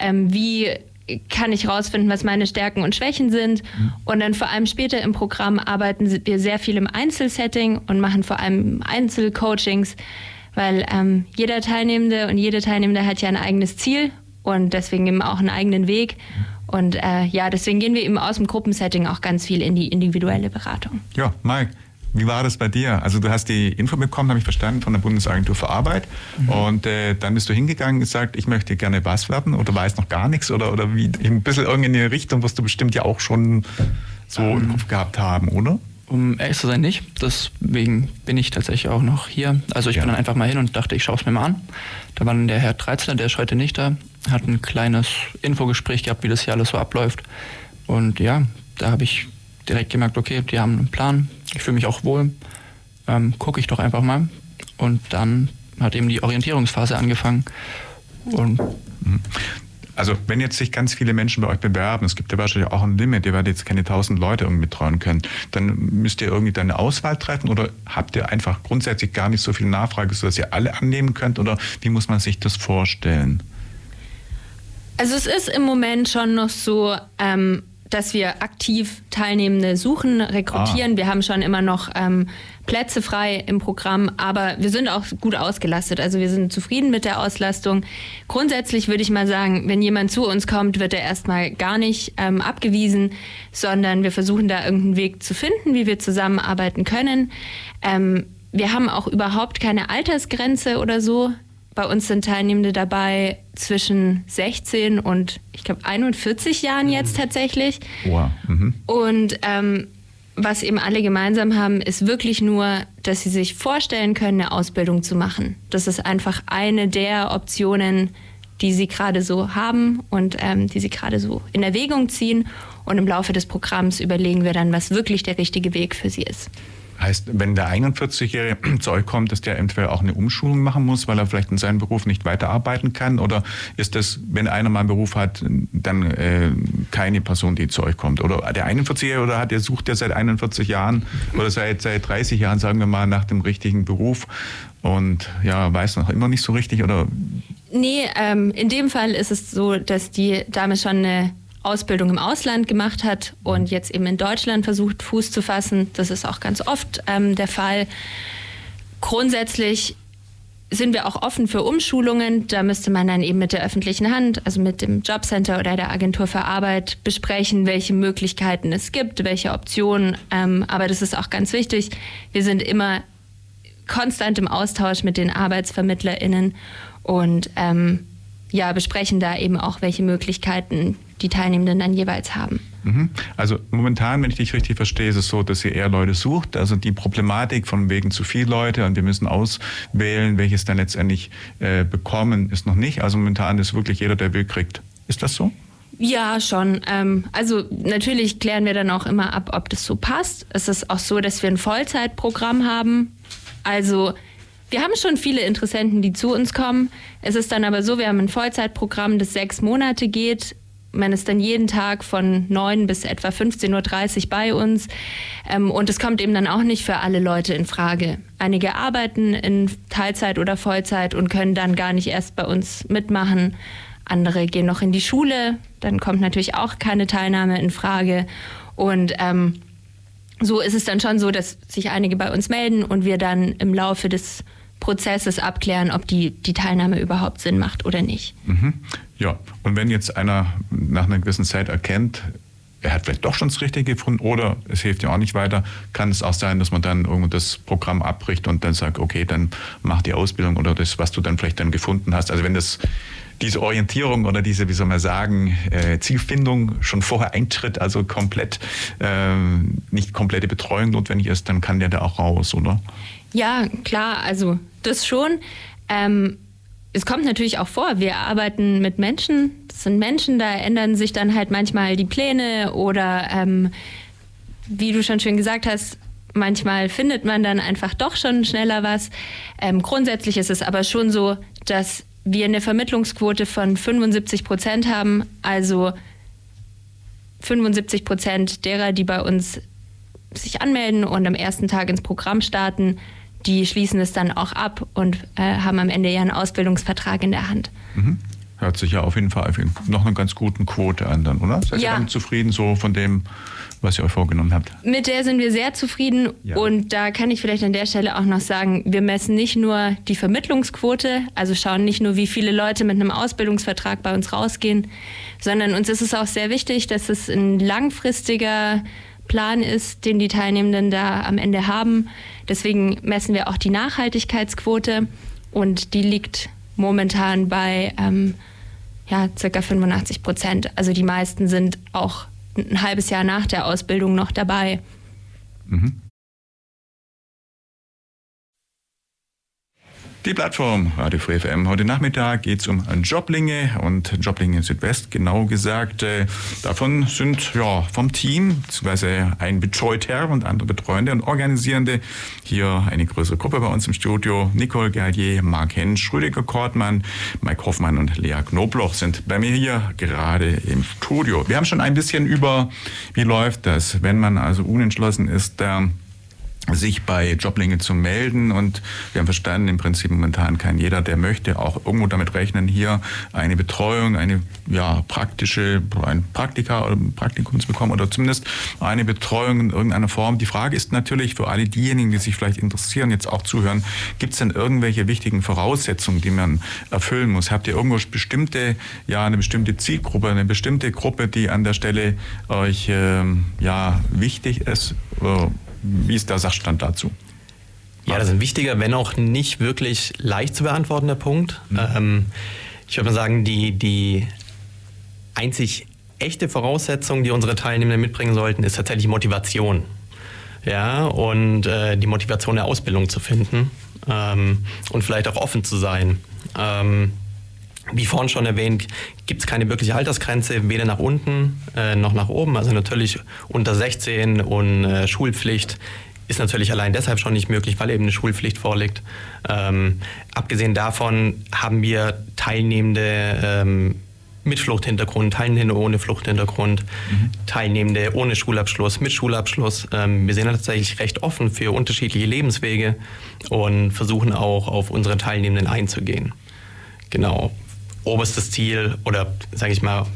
ähm, wie kann ich herausfinden, was meine Stärken und Schwächen sind. Mhm. Und dann vor allem später im Programm arbeiten wir sehr viel im Einzelsetting und machen vor allem Einzelcoachings, weil ähm, jeder Teilnehmende und jede Teilnehmende hat ja ein eigenes Ziel und deswegen eben auch einen eigenen Weg. Und äh, ja, deswegen gehen wir eben aus dem Gruppensetting auch ganz viel in die individuelle Beratung. Ja, Mike. Wie war das bei dir? Also du hast die Info bekommen, habe ich verstanden, von der Bundesagentur für Arbeit. Mhm. Und äh, dann bist du hingegangen und gesagt, ich möchte gerne was werden oder weiß noch gar nichts oder, oder wie ein bisschen irgendeine Richtung, was du bestimmt ja auch schon so ähm, im Kopf gehabt haben, oder? Um ehrlich zu sein, nicht. Deswegen bin ich tatsächlich auch noch hier. Also ich ja. bin dann einfach mal hin und dachte, ich schaue es mir mal an. Da war dann der Herr Treizler, der ist heute nicht da, hat ein kleines Infogespräch gehabt, wie das hier alles so abläuft. Und ja, da habe ich direkt gemerkt, okay, die haben einen Plan, ich fühle mich auch wohl, ähm, gucke ich doch einfach mal. Und dann hat eben die Orientierungsphase angefangen. Und mhm. Also wenn jetzt sich ganz viele Menschen bei euch bewerben, es gibt ja wahrscheinlich auch ein Limit, ihr werdet jetzt keine tausend Leute irgendwie betreuen können, dann müsst ihr irgendwie dann eine Auswahl treffen oder habt ihr einfach grundsätzlich gar nicht so viel Nachfrage, sodass ihr alle annehmen könnt oder wie muss man sich das vorstellen? Also es ist im Moment schon noch so, ähm, dass wir aktiv Teilnehmende suchen, rekrutieren. Ah. Wir haben schon immer noch ähm, Plätze frei im Programm, aber wir sind auch gut ausgelastet. Also wir sind zufrieden mit der Auslastung. Grundsätzlich würde ich mal sagen, wenn jemand zu uns kommt, wird er erstmal gar nicht ähm, abgewiesen, sondern wir versuchen da irgendeinen Weg zu finden, wie wir zusammenarbeiten können. Ähm, wir haben auch überhaupt keine Altersgrenze oder so. Bei uns sind Teilnehmende dabei zwischen 16 und ich glaube 41 Jahren jetzt tatsächlich. Wow. Mhm. Und ähm, was eben alle gemeinsam haben, ist wirklich nur, dass sie sich vorstellen können, eine Ausbildung zu machen. Das ist einfach eine der Optionen, die sie gerade so haben und ähm, die sie gerade so in Erwägung ziehen. Und im Laufe des Programms überlegen wir dann, was wirklich der richtige Weg für sie ist. Heißt, wenn der 41-Jährige *clears throat* zu euch kommt, dass der eventuell auch eine Umschulung machen muss, weil er vielleicht in seinem Beruf nicht weiterarbeiten kann? Oder ist das, wenn einer mal einen Beruf hat, dann äh, keine Person, die zu euch kommt? Oder der 41-Jährige oder hat, der sucht ja seit 41 Jahren oder seit, seit 30 Jahren, sagen wir mal, nach dem richtigen Beruf und ja, weiß noch immer nicht so richtig oder? Nee, ähm, in dem Fall ist es so, dass die Dame schon eine Ausbildung im Ausland gemacht hat und jetzt eben in Deutschland versucht, Fuß zu fassen. Das ist auch ganz oft ähm, der Fall. Grundsätzlich sind wir auch offen für Umschulungen. Da müsste man dann eben mit der öffentlichen Hand, also mit dem Jobcenter oder der Agentur für Arbeit besprechen, welche Möglichkeiten es gibt, welche Optionen. Ähm, aber das ist auch ganz wichtig. Wir sind immer konstant im Austausch mit den ArbeitsvermittlerInnen und ähm, ja, besprechen da eben auch, welche Möglichkeiten die Teilnehmenden dann jeweils haben. Mhm. Also momentan, wenn ich dich richtig verstehe, ist es so, dass ihr eher Leute sucht. Also die Problematik von wegen zu viel Leute und wir müssen auswählen, welches dann letztendlich äh, bekommen, ist noch nicht. Also momentan ist wirklich jeder, der will, kriegt. Ist das so? Ja, schon. Ähm, also natürlich klären wir dann auch immer ab, ob das so passt. Es ist auch so, dass wir ein Vollzeitprogramm haben. Also wir haben schon viele Interessenten, die zu uns kommen. Es ist dann aber so, wir haben ein Vollzeitprogramm, das sechs Monate geht man ist dann jeden Tag von 9 bis etwa 15.30 Uhr bei uns. Ähm, und es kommt eben dann auch nicht für alle Leute in Frage. Einige arbeiten in Teilzeit oder Vollzeit und können dann gar nicht erst bei uns mitmachen. Andere gehen noch in die Schule, dann kommt natürlich auch keine Teilnahme in Frage. Und ähm, so ist es dann schon so, dass sich einige bei uns melden und wir dann im Laufe des Prozesses abklären, ob die, die Teilnahme überhaupt Sinn macht oder nicht. Mhm. Ja, und wenn jetzt einer nach einer gewissen Zeit erkennt, er hat vielleicht doch schon das Richtige gefunden oder es hilft ja auch nicht weiter, kann es auch sein, dass man dann irgendwo das Programm abbricht und dann sagt, okay, dann mach die Ausbildung oder das, was du dann vielleicht dann gefunden hast. Also wenn das diese Orientierung oder diese, wie soll man sagen, äh, Zielfindung schon vorher eintritt, also komplett äh, nicht komplette Betreuung notwendig ist, dann kann der da auch raus, oder? Ja, klar, also das schon. Ähm, es kommt natürlich auch vor, wir arbeiten mit Menschen. Das sind Menschen, da ändern sich dann halt manchmal die Pläne oder ähm, wie du schon schön gesagt hast, manchmal findet man dann einfach doch schon schneller was. Ähm, grundsätzlich ist es aber schon so, dass wir eine Vermittlungsquote von 75 Prozent haben. Also 75 Prozent derer, die bei uns sich anmelden und am ersten Tag ins Programm starten, die schließen es dann auch ab und äh, haben am Ende ja einen Ausbildungsvertrag in der Hand. Mhm. Hört sich ja auf jeden Fall noch eine ganz gute Quote an, dann, oder? Seid ja. ihr damit zufrieden, so von dem, was ihr euch vorgenommen habt? Mit der sind wir sehr zufrieden. Ja. Und da kann ich vielleicht an der Stelle auch noch sagen, wir messen nicht nur die Vermittlungsquote, also schauen nicht nur, wie viele Leute mit einem Ausbildungsvertrag bei uns rausgehen, sondern uns ist es auch sehr wichtig, dass es ein langfristiger Plan ist, den die Teilnehmenden da am Ende haben. Deswegen messen wir auch die Nachhaltigkeitsquote und die liegt momentan bei ähm, ja, circa 85 Prozent. Also die meisten sind auch ein halbes Jahr nach der Ausbildung noch dabei. Mhm. Die Plattform Radio Free FM. Heute Nachmittag geht es um Joblinge und Joblinge Südwest, genau gesagt. Äh, davon sind ja vom Team, beziehungsweise ein Betreuter und andere Betreuende und Organisierende hier eine größere Gruppe bei uns im Studio. Nicole Gallier, Marc Hensch, Rüdiger Kortmann, Mike Hoffmann und Lea Knobloch sind bei mir hier gerade im Studio. Wir haben schon ein bisschen über, wie läuft das, wenn man also unentschlossen ist, äh, sich bei Joblinge zu melden und wir haben verstanden, im Prinzip momentan kann jeder, der möchte, auch irgendwo damit rechnen, hier eine Betreuung, eine ja, praktische, ein Praktika oder ein Praktikum zu bekommen oder zumindest eine Betreuung in irgendeiner Form. Die Frage ist natürlich für alle diejenigen, die sich vielleicht interessieren, jetzt auch zuhören, gibt es denn irgendwelche wichtigen Voraussetzungen, die man erfüllen muss? Habt ihr irgendwo bestimmte, ja, eine bestimmte Zielgruppe, eine bestimmte Gruppe, die an der Stelle euch ähm, ja, wichtig ist? Oder wie ist der Sachstand dazu? Ja, das ist ein wichtiger, wenn auch nicht wirklich leicht zu beantwortender Punkt. Mhm. Ähm, ich würde mal sagen, die, die einzig echte Voraussetzung, die unsere Teilnehmer mitbringen sollten, ist tatsächlich Motivation. Ja, und äh, die Motivation der Ausbildung zu finden ähm, und vielleicht auch offen zu sein. Ähm, Wie vorhin schon erwähnt, gibt es keine wirkliche Altersgrenze, weder nach unten äh, noch nach oben. Also natürlich unter 16 und äh, Schulpflicht ist natürlich allein deshalb schon nicht möglich, weil eben eine Schulpflicht vorliegt. Ähm, abgesehen davon haben wir Teilnehmende ähm, mit Fluchthintergrund, Teilnehmende ohne Fluchthintergrund, mhm. Teilnehmende ohne Schulabschluss, mit Schulabschluss. Ähm, wir sind tatsächlich recht offen für unterschiedliche Lebenswege und versuchen auch auf unsere Teilnehmenden einzugehen. Genau. Oberstes Ziel oder sage ich mal,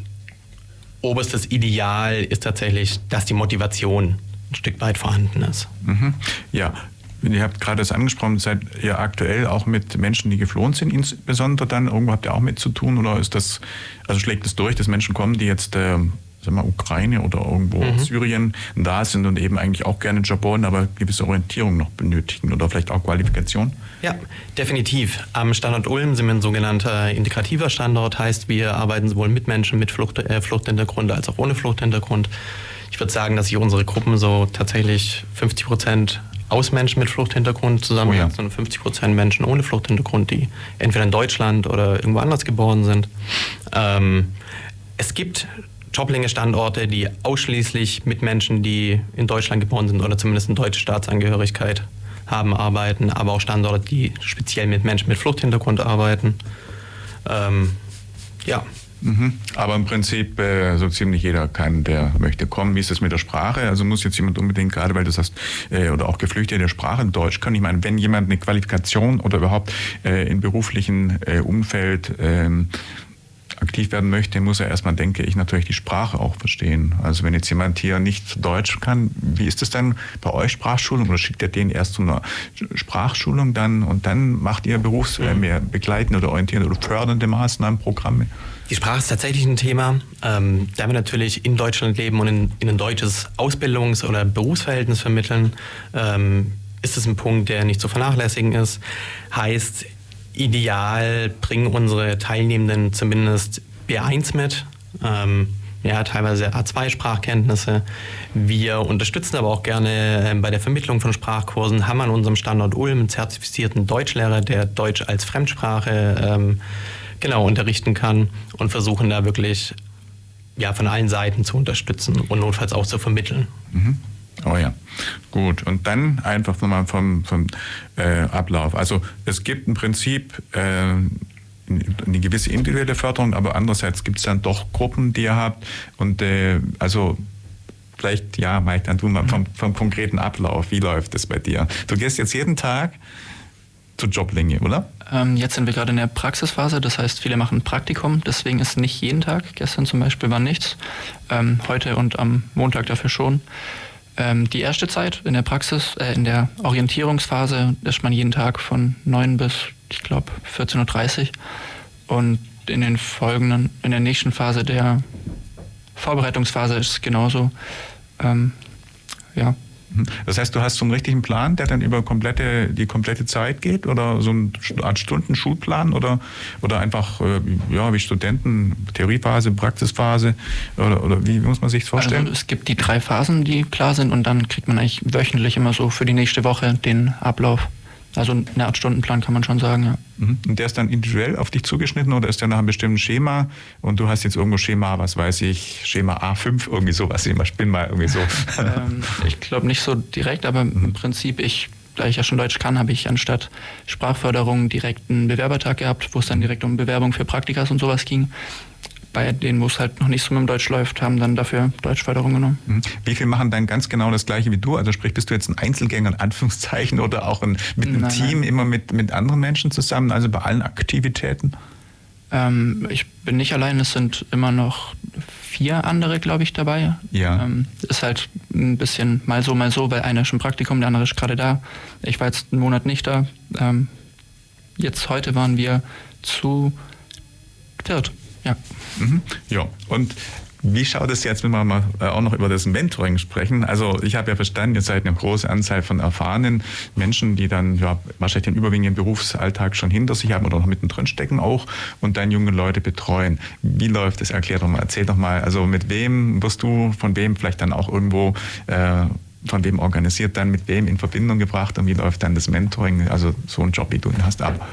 oberstes Ideal ist tatsächlich, dass die Motivation ein Stück weit vorhanden ist. Mhm. Ja, Ihr habt gerade das angesprochen, seid ihr aktuell auch mit Menschen, die geflohen sind, insbesondere dann irgendwo habt ihr auch mit zu tun oder ist das, also schlägt es durch, dass Menschen kommen, die jetzt äh, sagen wir, Ukraine oder irgendwo mhm. Syrien da sind und eben eigentlich auch gerne Job wollen, aber gewisse Orientierung noch benötigen oder vielleicht auch Qualifikation? Ja, definitiv. Am Standort Ulm sind wir ein sogenannter integrativer Standort, heißt wir arbeiten sowohl mit Menschen mit Flucht, äh, Fluchthintergrund als auch ohne Fluchthintergrund. Ich würde sagen, dass sich unsere Gruppen so tatsächlich 50 Prozent aus Menschen mit Fluchthintergrund zusammensetzen oh ja. und 50 Prozent Menschen ohne Fluchthintergrund, die entweder in Deutschland oder irgendwo anders geboren sind. Ähm, es gibt Joblinge-Standorte, die ausschließlich mit Menschen, die in Deutschland geboren sind oder zumindest eine deutsche Staatsangehörigkeit haben, arbeiten, aber auch Standorte, die speziell mit Menschen mit Fluchthintergrund arbeiten. Ähm, ja. Mhm. Aber im Prinzip äh, so ziemlich jeder kann, der möchte kommen. Wie ist das mit der Sprache? Also muss jetzt jemand unbedingt, gerade weil du sagst, äh, oder auch Geflüchtete der Sprache in Deutsch können. Ich meine, wenn jemand eine Qualifikation oder überhaupt äh, im beruflichen äh, Umfeld ähm, aktiv werden möchte, muss er erstmal, denke ich, natürlich die Sprache auch verstehen. Also wenn jetzt jemand hier nicht Deutsch kann, wie ist es dann bei euch Sprachschulung oder schickt ihr den erst zu einer Sprachschulung dann und dann macht ihr Berufs äh, mehr begleitende oder orientierende oder fördernde Maßnahmen, Programme? Die Sprache ist tatsächlich ein Thema. Ähm, da wir natürlich in Deutschland leben und in, in ein deutsches Ausbildungs- oder Berufsverhältnis vermitteln, ähm, ist es ein Punkt, der nicht zu vernachlässigen ist. Heißt, ideal bringen unsere Teilnehmenden zumindest B1 mit. Ähm, ja, teilweise A2-Sprachkenntnisse. Wir unterstützen aber auch gerne äh, bei der Vermittlung von Sprachkursen, haben an unserem Standort Ulm einen zertifizierten Deutschlehrer, der Deutsch als Fremdsprache ähm, genau unterrichten kann und versuchen da wirklich ja, von allen Seiten zu unterstützen und notfalls auch zu vermitteln. Mhm. Oh ja, gut. Und dann einfach nochmal vom, vom äh, Ablauf. Also es gibt im Prinzip äh, eine gewisse individuelle Förderung, aber andererseits gibt es dann doch Gruppen, die ihr habt. Und äh, also vielleicht, ja, Mike, dann tun wir vom, vom konkreten Ablauf. Wie läuft das bei dir? Du gehst jetzt jeden Tag zur Joblinge, oder? Ähm, jetzt sind wir gerade in der Praxisphase, das heißt, viele machen Praktikum, deswegen ist nicht jeden Tag. Gestern zum Beispiel war nichts, ähm, heute und am Montag dafür schon. Ähm, die erste Zeit in der Praxis, äh, in der Orientierungsphase, ist man jeden Tag von 9 bis, ich glaube, 14.30 Uhr. Und in den folgenden, in der nächsten Phase der Vorbereitungsphase ist es genauso. Ähm, ja. Das heißt, du hast so einen richtigen Plan, der dann über komplette, die komplette Zeit geht oder so eine Art Stundenschulplan oder, oder einfach äh, ja, wie Studenten, Theoriephase, Praxisphase oder, oder wie muss man sich das vorstellen? Also es gibt die drei Phasen, die klar sind und dann kriegt man eigentlich wöchentlich immer so für die nächste Woche den Ablauf. Also eine Art Stundenplan kann man schon sagen, ja. Mhm. Und der ist dann individuell auf dich zugeschnitten oder ist der nach einem bestimmten Schema und du hast jetzt irgendwo Schema, was weiß ich, Schema A5, irgendwie sowas, ich bin mal irgendwie so. *laughs* ähm, ich glaube nicht so direkt, aber im Prinzip, ich, da ich ja schon Deutsch kann, habe ich anstatt Sprachförderung direkt einen Bewerbertag gehabt, wo es dann direkt um Bewerbung für Praktikas und sowas ging bei denen, wo es halt noch nicht so mit dem Deutsch läuft, haben dann dafür Deutschförderung genommen. Mhm. Wie viele machen dann ganz genau das Gleiche wie du? Also sprich, bist du jetzt ein Einzelgänger in Anführungszeichen oder auch ein, mit einem nein, Team nein. immer mit, mit anderen Menschen zusammen, also bei allen Aktivitäten? Ähm, ich bin nicht allein, es sind immer noch vier andere, glaube ich, dabei. Ja. Ähm, ist halt ein bisschen mal so, mal so, weil einer ist im Praktikum, der andere ist gerade da. Ich war jetzt einen Monat nicht da. Ähm, jetzt heute waren wir zu viert. Ja. Mhm. Ja, und wie schaut es jetzt, wenn wir mal äh, auch noch über das Mentoring sprechen? Also ich habe ja verstanden, ihr seid eine große Anzahl von erfahrenen Menschen, die dann ja wahrscheinlich den überwiegenden Berufsalltag schon hinter sich haben oder noch mittendrin stecken auch und dann junge Leute betreuen. Wie läuft das? Erklär doch mal, erzähl doch mal. Also mit wem wirst du, von wem vielleicht dann auch irgendwo äh, von wem organisiert dann, mit wem in Verbindung gebracht und wie läuft dann das Mentoring, also so ein Job, wie du ihn hast, ab?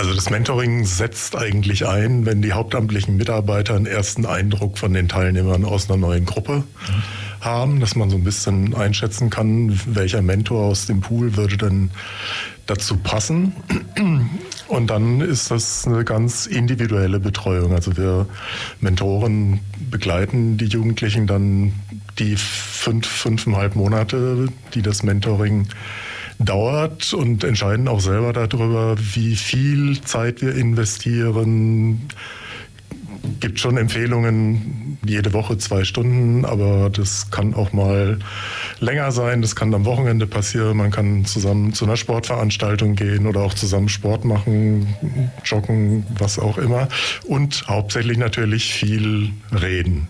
Also das Mentoring setzt eigentlich ein, wenn die hauptamtlichen Mitarbeiter einen ersten Eindruck von den Teilnehmern aus einer neuen Gruppe haben, dass man so ein bisschen einschätzen kann, welcher Mentor aus dem Pool würde denn dazu passen. Und dann ist das eine ganz individuelle Betreuung. Also wir Mentoren begleiten die Jugendlichen dann die fünf, fünfeinhalb Monate, die das Mentoring dauert und entscheiden auch selber darüber, wie viel Zeit wir investieren. Gibt schon Empfehlungen, jede Woche zwei Stunden, aber das kann auch mal länger sein. Das kann am Wochenende passieren. Man kann zusammen zu einer Sportveranstaltung gehen oder auch zusammen Sport machen, joggen, was auch immer. Und hauptsächlich natürlich viel reden.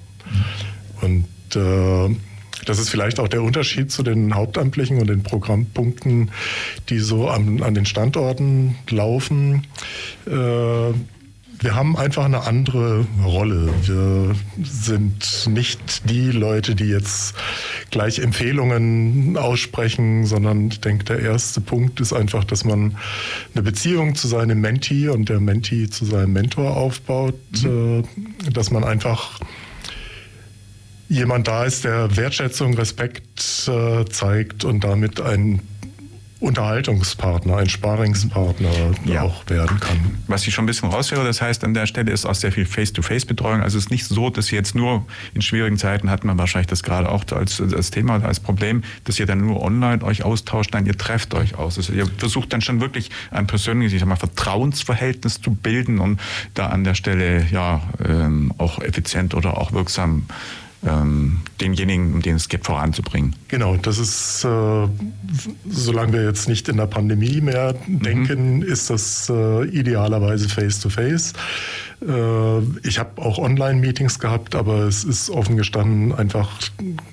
Und äh, das ist vielleicht auch der Unterschied zu den Hauptamtlichen und den Programmpunkten, die so an, an den Standorten laufen. Äh, wir haben einfach eine andere Rolle. Wir sind nicht die Leute, die jetzt gleich Empfehlungen aussprechen, sondern ich denke, der erste Punkt ist einfach, dass man eine Beziehung zu seinem Mentee und der Mentee zu seinem Mentor aufbaut, mhm. Äh, dass man einfach jemand da ist, der Wertschätzung, Respekt äh, zeigt und damit ein Unterhaltungspartner, ein Sparingspartner ja. auch werden kann. Was ich schon ein bisschen raushöre, das heißt, an der Stelle ist auch sehr viel Face-to-Face-Betreuung. Also es ist nicht so, dass ihr jetzt nur in schwierigen Zeiten hat man wahrscheinlich das gerade auch als, als Thema oder als Problem, dass ihr dann nur online euch austauscht, nein, ihr trefft euch aus. Also ihr versucht dann schon wirklich ein persönliches, ich sag mal, Vertrauensverhältnis zu bilden und da an der Stelle ja ähm, auch effizient oder auch wirksam ähm, denjenigen, um den es geht, voranzubringen. Genau, das ist, äh, solange wir jetzt nicht in der Pandemie mehr mhm. denken, ist das äh, idealerweise face-to-face. Äh, ich habe auch Online-Meetings gehabt, aber es ist offen gestanden einfach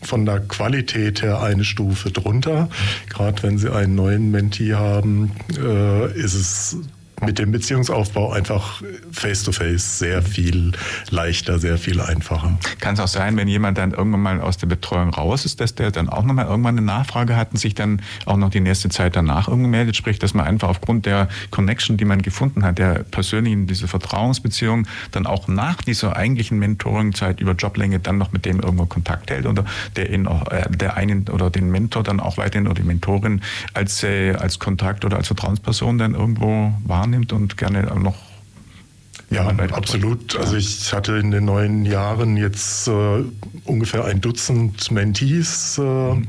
von der Qualität her eine Stufe drunter. Gerade wenn Sie einen neuen Mentee haben, äh, ist es mit dem Beziehungsaufbau einfach face-to-face sehr viel leichter, sehr viel einfacher. Kann es auch sein, wenn jemand dann irgendwann mal aus der Betreuung raus ist, dass der dann auch nochmal irgendwann eine Nachfrage hat und sich dann auch noch die nächste Zeit danach meldet, sprich, dass man einfach aufgrund der Connection, die man gefunden hat, der persönlichen, diese Vertrauensbeziehung, dann auch nach dieser eigentlichen Mentoringzeit über Joblänge dann noch mit dem irgendwo Kontakt hält oder der ihn äh, der einen oder den Mentor dann auch weiterhin oder die Mentorin als, äh, als Kontakt oder als Vertrauensperson dann irgendwo wahrnimmt wahrnimmt und gerne noch ja, absolut. Also ich hatte in den neun Jahren jetzt äh, ungefähr ein Dutzend Mentees äh, mhm.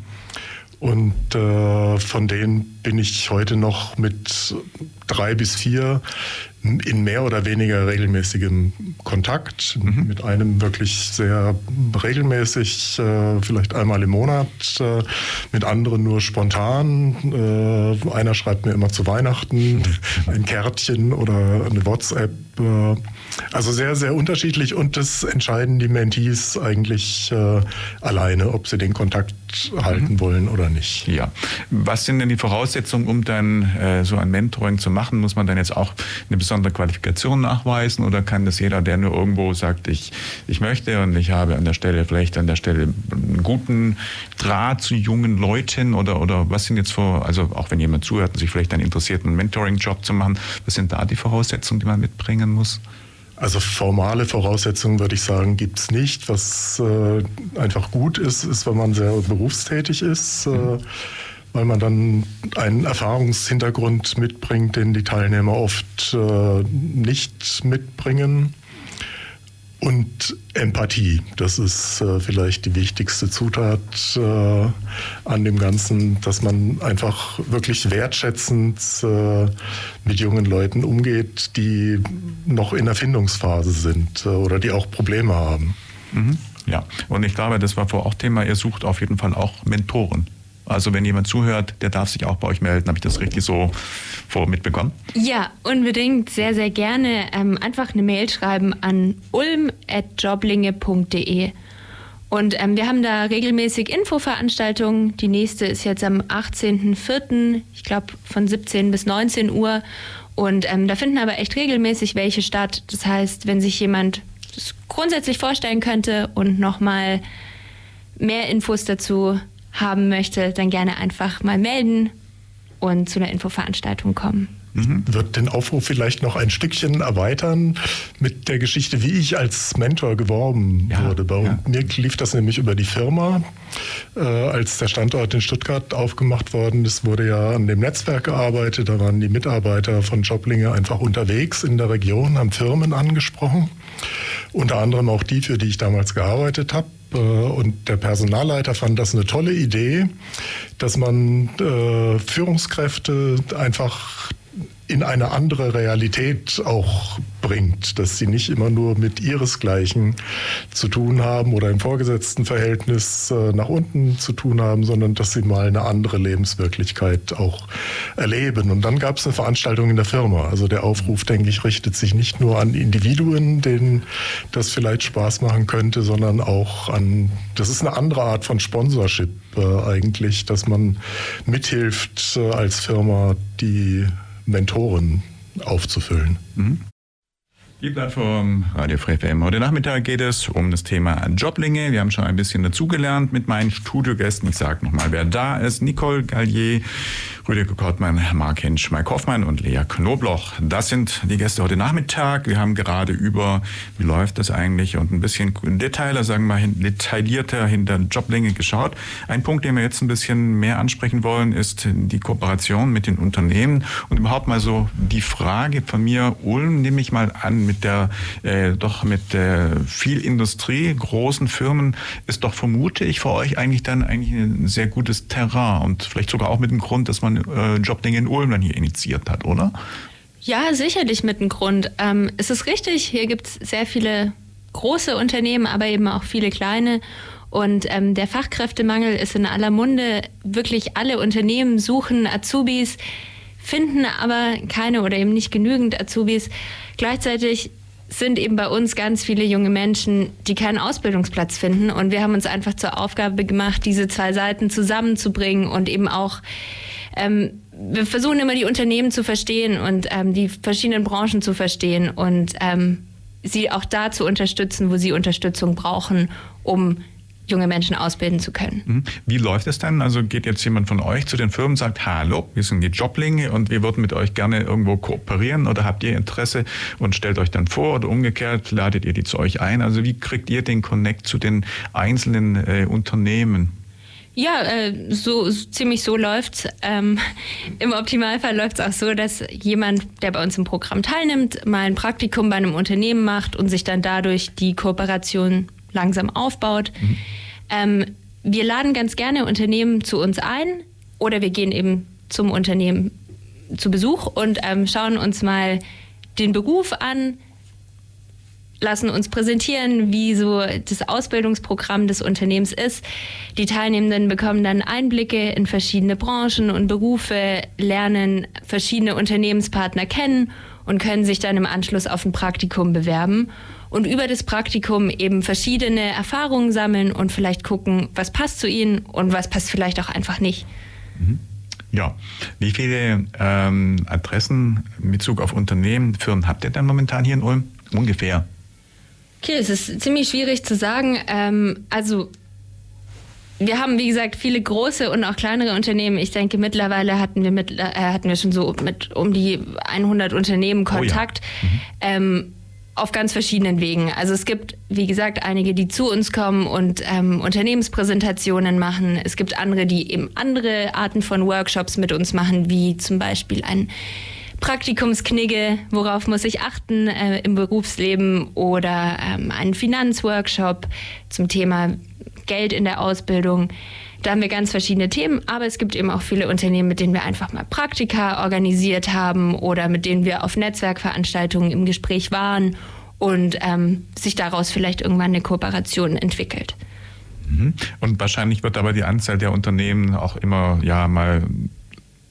und äh, von denen bin ich heute noch mit drei bis vier in mehr oder weniger regelmäßigem Kontakt. Mhm. Mit einem wirklich sehr regelmäßig, äh, vielleicht einmal im Monat, äh, mit anderen nur spontan. Äh, einer schreibt mir immer zu Weihnachten *laughs* ein Kärtchen oder eine WhatsApp. Also sehr, sehr unterschiedlich und das entscheiden die Mentees eigentlich äh, alleine, ob sie den Kontakt halten mhm. wollen oder nicht. Ja. Was sind denn die Voraussetzungen, um dann äh, so ein Mentoring zu machen? Muss man dann jetzt auch eine besondere Qualifikation nachweisen oder kann das jeder, der nur irgendwo sagt, ich, ich möchte und ich habe an der Stelle vielleicht an der Stelle einen guten Draht zu jungen Leuten oder, oder was sind jetzt vor, also auch wenn jemand zuhört und sich vielleicht dann interessiert, einen Mentoring-Job zu machen, was sind da die Voraussetzungen, die man mitbringen muss? Also formale Voraussetzungen würde ich sagen, gibt es nicht. Was äh, einfach gut ist, ist, wenn man sehr berufstätig ist, äh, weil man dann einen Erfahrungshintergrund mitbringt, den die Teilnehmer oft äh, nicht mitbringen. Und Empathie, das ist äh, vielleicht die wichtigste Zutat äh, an dem Ganzen, dass man einfach wirklich wertschätzend äh, mit jungen Leuten umgeht, die noch in Erfindungsphase sind äh, oder die auch Probleme haben. Mhm. Ja, und ich glaube, das war vorher auch Thema, ihr sucht auf jeden Fall auch Mentoren. Also wenn jemand zuhört, der darf sich auch bei euch melden. Habe ich das richtig so vor mitbekommen? Ja, unbedingt, sehr, sehr gerne. Ähm, einfach eine Mail schreiben an ulm.joblinge.de. Und ähm, wir haben da regelmäßig Infoveranstaltungen. Die nächste ist jetzt am 18.04., ich glaube von 17 bis 19 Uhr. Und ähm, da finden aber echt regelmäßig welche statt. Das heißt, wenn sich jemand das grundsätzlich vorstellen könnte und nochmal mehr Infos dazu haben möchte, dann gerne einfach mal melden und zu einer Infoveranstaltung kommen. Mhm. Ich würde den Aufruf vielleicht noch ein Stückchen erweitern mit der Geschichte, wie ich als Mentor geworben ja, wurde. Bei ja. mir lief das nämlich über die Firma. Äh, als der Standort in Stuttgart aufgemacht worden ist, wurde ja an dem Netzwerk gearbeitet. Da waren die Mitarbeiter von Joblinge einfach unterwegs in der Region, haben Firmen angesprochen. Unter anderem auch die, für die ich damals gearbeitet habe. Äh, und der Personalleiter fand das eine tolle Idee, dass man äh, Führungskräfte einfach in eine andere Realität auch bringt, dass sie nicht immer nur mit ihresgleichen zu tun haben oder im Vorgesetztenverhältnis äh, nach unten zu tun haben, sondern dass sie mal eine andere Lebenswirklichkeit auch erleben. Und dann gab es eine Veranstaltung in der Firma. Also der Aufruf, denke ich, richtet sich nicht nur an Individuen, denen das vielleicht Spaß machen könnte, sondern auch an, das ist eine andere Art von Sponsorship äh, eigentlich, dass man mithilft äh, als Firma, die Mentoren aufzufüllen. Mhm. Die Plattform Radio Free FM. Heute Nachmittag geht es um das Thema Joblinge. Wir haben schon ein bisschen dazugelernt mit meinen Studiogästen. Ich sage nochmal, wer da ist. Nicole Gallier, Rüdiger Kortmann, Mark Hinsch, Mike Hoffmann und Lea Knobloch. Das sind die Gäste heute Nachmittag. Wir haben gerade über, wie läuft das eigentlich und ein bisschen Detailer, sagen wir mal, detaillierter hinter Joblinge geschaut. Ein Punkt, den wir jetzt ein bisschen mehr ansprechen wollen, ist die Kooperation mit den Unternehmen und überhaupt mal so die Frage von mir, Ulm, nehme ich mal an, mit der, äh, doch mit der viel Industrie, großen Firmen, ist doch vermute ich für euch eigentlich dann eigentlich ein sehr gutes Terrain und vielleicht sogar auch mit dem Grund, dass man äh, Jobding in Ulm dann hier initiiert hat, oder? Ja, sicherlich mit einem Grund. Ähm, es ist richtig, hier gibt es sehr viele große Unternehmen, aber eben auch viele kleine. Und ähm, der Fachkräftemangel ist in aller Munde. Wirklich alle Unternehmen suchen Azubis, finden aber keine oder eben nicht genügend Azubis. Gleichzeitig sind eben bei uns ganz viele junge Menschen, die keinen Ausbildungsplatz finden. Und wir haben uns einfach zur Aufgabe gemacht, diese zwei Seiten zusammenzubringen und eben auch ähm, wir versuchen immer die Unternehmen zu verstehen und ähm, die verschiedenen Branchen zu verstehen und ähm, sie auch da zu unterstützen, wo sie Unterstützung brauchen, um junge Menschen ausbilden zu können. Mhm. Wie läuft es dann? Also geht jetzt jemand von euch zu den Firmen und sagt, hallo, wir sind die Joblinge und wir würden mit euch gerne irgendwo kooperieren oder habt ihr Interesse und stellt euch dann vor oder umgekehrt ladet ihr die zu euch ein? Also wie kriegt ihr den Connect zu den einzelnen äh, Unternehmen? Ja, äh, so ziemlich so läuft's. Ähm, Im Optimalfall läuft es auch so, dass jemand, der bei uns im Programm teilnimmt, mal ein Praktikum bei einem Unternehmen macht und sich dann dadurch die Kooperation langsam aufbaut. Mhm. Ähm, wir laden ganz gerne Unternehmen zu uns ein oder wir gehen eben zum Unternehmen zu Besuch und ähm, schauen uns mal den Beruf an, lassen uns präsentieren, wie so das Ausbildungsprogramm des Unternehmens ist. Die Teilnehmenden bekommen dann Einblicke in verschiedene Branchen und Berufe, lernen verschiedene Unternehmenspartner kennen und können sich dann im Anschluss auf ein Praktikum bewerben und über das Praktikum eben verschiedene Erfahrungen sammeln und vielleicht gucken, was passt zu ihnen und was passt vielleicht auch einfach nicht. Mhm. Ja, wie viele ähm, Adressen in Bezug auf Unternehmen, Firmen habt ihr denn momentan hier in Ulm? Ungefähr. Okay, es ist ziemlich schwierig zu sagen. Ähm, also wir haben, wie gesagt, viele große und auch kleinere Unternehmen. Ich denke, mittlerweile hatten wir, mit, äh, hatten wir schon so mit um die 100 Unternehmen Kontakt. Oh ja. mhm. ähm, auf ganz verschiedenen Wegen. Also es gibt, wie gesagt, einige, die zu uns kommen und ähm, Unternehmenspräsentationen machen. Es gibt andere, die eben andere Arten von Workshops mit uns machen, wie zum Beispiel ein Praktikumsknigge, worauf muss ich achten äh, im Berufsleben oder ähm, einen Finanzworkshop zum Thema Geld in der Ausbildung. Da haben wir ganz verschiedene Themen, aber es gibt eben auch viele Unternehmen, mit denen wir einfach mal Praktika organisiert haben oder mit denen wir auf Netzwerkveranstaltungen im Gespräch waren und ähm, sich daraus vielleicht irgendwann eine Kooperation entwickelt. Mhm. Und wahrscheinlich wird aber die Anzahl der Unternehmen auch immer ja mal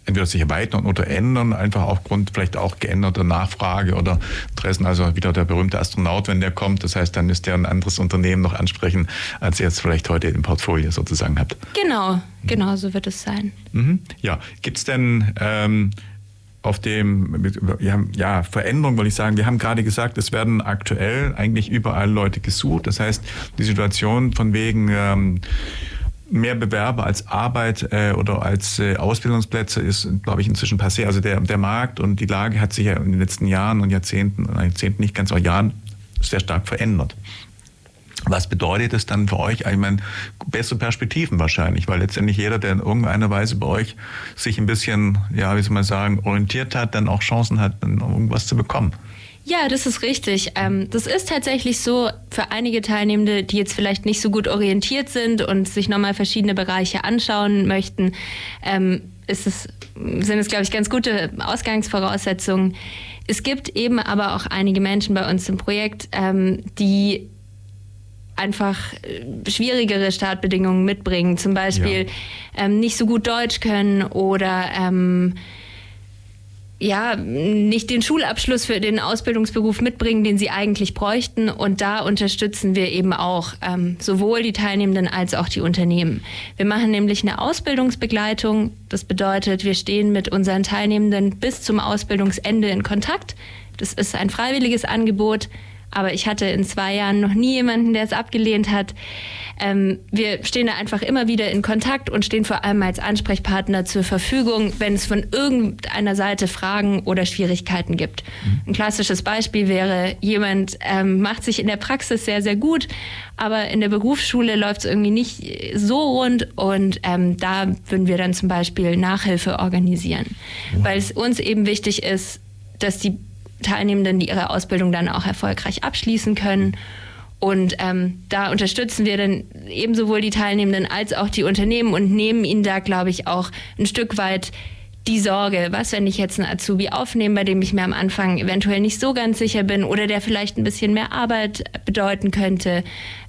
entweder sich erweitern oder ändern, einfach aufgrund vielleicht auch geänderter Nachfrage oder Interessen. Also wieder der berühmte Astronaut, wenn der kommt. Das heißt, dann müsst ihr ein anderes Unternehmen noch ansprechen, als ihr jetzt vielleicht heute im Portfolio sozusagen habt. Genau, genau so wird es sein. Mhm. Ja, gibt es denn ähm, auf dem, ja, Veränderung, wollte ich sagen. Wir haben gerade gesagt, es werden aktuell eigentlich überall Leute gesucht. Das heißt, die Situation von wegen, ähm, mehr Bewerber als Arbeit äh, oder als äh, Ausbildungsplätze ist, glaube ich, inzwischen passé. Also der, der Markt und die Lage hat sich ja in den letzten Jahren und Jahrzehnten, Jahrzehnten nicht ganz, aber Jahren sehr stark verändert. Was bedeutet es dann für euch? Ich meine, bessere Perspektiven wahrscheinlich, weil letztendlich jeder, der in irgendeiner Weise bei euch sich ein bisschen, ja, wie soll man sagen, orientiert hat, dann auch Chancen hat, dann irgendwas zu bekommen. Ja, das ist richtig. Ähm, das ist tatsächlich so für einige Teilnehmende, die jetzt vielleicht nicht so gut orientiert sind und sich nochmal verschiedene Bereiche anschauen möchten, ähm, ist es, sind es, glaube ich, ganz gute Ausgangsvoraussetzungen. Es gibt eben aber auch einige Menschen bei uns im Projekt, ähm, die einfach äh, schwierigere Startbedingungen mitbringen, zum Beispiel ja. ähm, nicht so gut Deutsch können oder ähm, ja, nicht den Schulabschluss für den Ausbildungsberuf mitbringen, den sie eigentlich bräuchten. Und da unterstützen wir eben auch ähm, sowohl die Teilnehmenden als auch die Unternehmen. Wir machen nämlich eine Ausbildungsbegleitung. Das bedeutet, wir stehen mit unseren Teilnehmenden bis zum Ausbildungsende in Kontakt. Das ist ein freiwilliges Angebot. Aber ich hatte in zwei Jahren noch nie jemanden, der es abgelehnt hat. Ähm, wir stehen da einfach immer wieder in Kontakt und stehen vor allem als Ansprechpartner zur Verfügung, wenn es von irgendeiner Seite Fragen oder Schwierigkeiten gibt. Mhm. Ein klassisches Beispiel wäre, jemand ähm, macht sich in der Praxis sehr, sehr gut, aber in der Berufsschule läuft es irgendwie nicht so rund und ähm, da würden wir dann zum Beispiel Nachhilfe organisieren, mhm. weil es uns eben wichtig ist, dass die Teilnehmenden, die ihre Ausbildung dann auch erfolgreich abschließen können. Und ähm, da unterstützen wir dann eben sowohl die Teilnehmenden als auch die Unternehmen und nehmen ihnen da, glaube ich, auch ein Stück weit die Sorge, was, wenn ich jetzt einen Azubi aufnehme, bei dem ich mir am Anfang eventuell nicht so ganz sicher bin oder der vielleicht ein bisschen mehr Arbeit bedeuten könnte.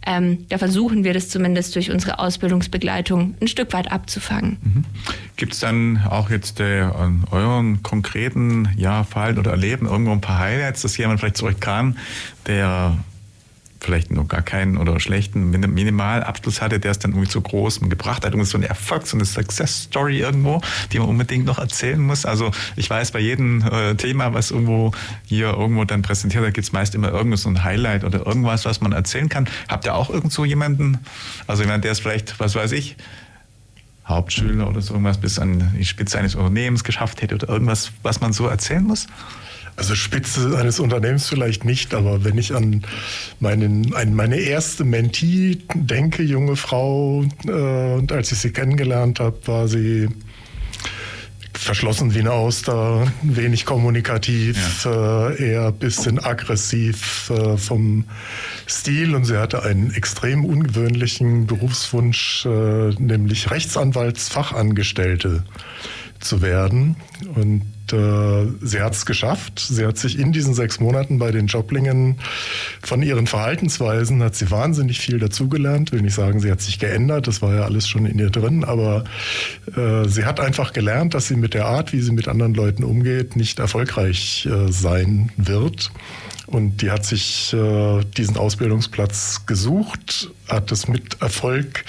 Ähm, da versuchen wir das zumindest durch unsere Ausbildungsbegleitung ein Stück weit abzufangen. Mhm. Gibt es dann auch jetzt äh, an euren konkreten ja, Fall oder Erleben irgendwo ein paar Highlights, dass jemand vielleicht zurück kann, der vielleicht noch gar keinen oder schlechten Minimalabschluss hatte, der es dann irgendwie zu großem gebracht hat. Und so ein Erfolg, so eine Success Story irgendwo, die man unbedingt noch erzählen muss. Also ich weiß, bei jedem äh, Thema, was irgendwo hier irgendwo dann präsentiert wird, gibt es meist immer irgendwas, so ein Highlight oder irgendwas, was man erzählen kann. Habt ihr auch irgend so jemanden, also jemand, der es vielleicht, was weiß ich, Hauptschüler oder so irgendwas bis an die Spitze eines Unternehmens geschafft hätte oder irgendwas, was man so erzählen muss? Also Spitze eines Unternehmens vielleicht nicht, aber wenn ich an, meinen, an meine erste Mentee denke, junge Frau, äh, und als ich sie kennengelernt habe, war sie verschlossen wie eine Auster, wenig kommunikativ, ja. äh, eher ein bisschen aggressiv äh, vom Stil und sie hatte einen extrem ungewöhnlichen Berufswunsch, äh, nämlich Rechtsanwaltsfachangestellte zu werden. Und äh, sie hat es geschafft. Sie hat sich in diesen sechs Monaten bei den Joblingen von ihren Verhaltensweisen hat sie wahnsinnig viel dazugelernt. Will nicht sagen, sie hat sich geändert. Das war ja alles schon in ihr drin. Aber äh, sie hat einfach gelernt, dass sie mit der Art, wie sie mit anderen Leuten umgeht, nicht erfolgreich äh, sein wird. Und die hat sich äh, diesen Ausbildungsplatz gesucht, hat es mit Erfolg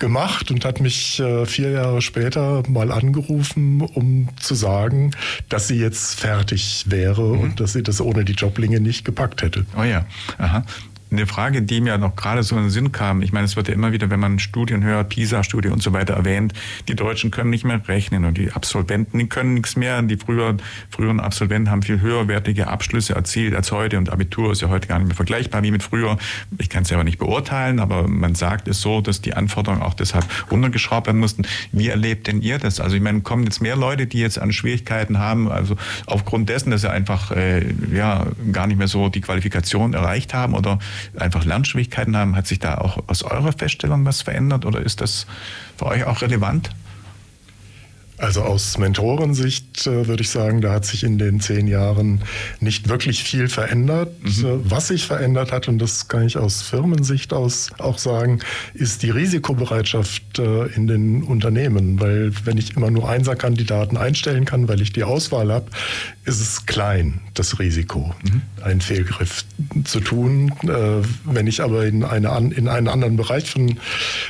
gemacht und hat mich äh, vier Jahre später mal angerufen, um zu sagen, dass sie jetzt fertig wäre mhm. und dass sie das ohne die Joblinge nicht gepackt hätte. Oh ja, aha eine Frage, die mir noch gerade so in den Sinn kam. Ich meine, es wird ja immer wieder, wenn man Studien hört, PISA-Studie und so weiter erwähnt, die Deutschen können nicht mehr rechnen und die Absolventen, die können nichts mehr. Die früher, früheren Absolventen haben viel höherwertige Abschlüsse erzielt als heute und Abitur ist ja heute gar nicht mehr vergleichbar wie mit früher. Ich kann es selber nicht beurteilen, aber man sagt es so, dass die Anforderungen auch deshalb runtergeschraubt werden mussten. Wie erlebt denn ihr das? Also ich meine, kommen jetzt mehr Leute, die jetzt an Schwierigkeiten haben, also aufgrund dessen, dass sie einfach äh, ja gar nicht mehr so die Qualifikation erreicht haben oder einfach Lernschwierigkeiten haben. Hat sich da auch aus eurer Feststellung was verändert oder ist das für euch auch relevant? Also aus Mentorensicht äh, würde ich sagen, da hat sich in den zehn Jahren nicht wirklich viel verändert. Mhm. Äh, was sich verändert hat, und das kann ich aus Firmensicht aus auch sagen, ist die Risikobereitschaft äh, in den Unternehmen. Weil wenn ich immer nur Einserkandidaten einstellen kann, weil ich die Auswahl habe, ist es klein, das Risiko, mhm. einen Fehlgriff zu tun. Äh, wenn ich aber in, eine, in einen anderen Bereich von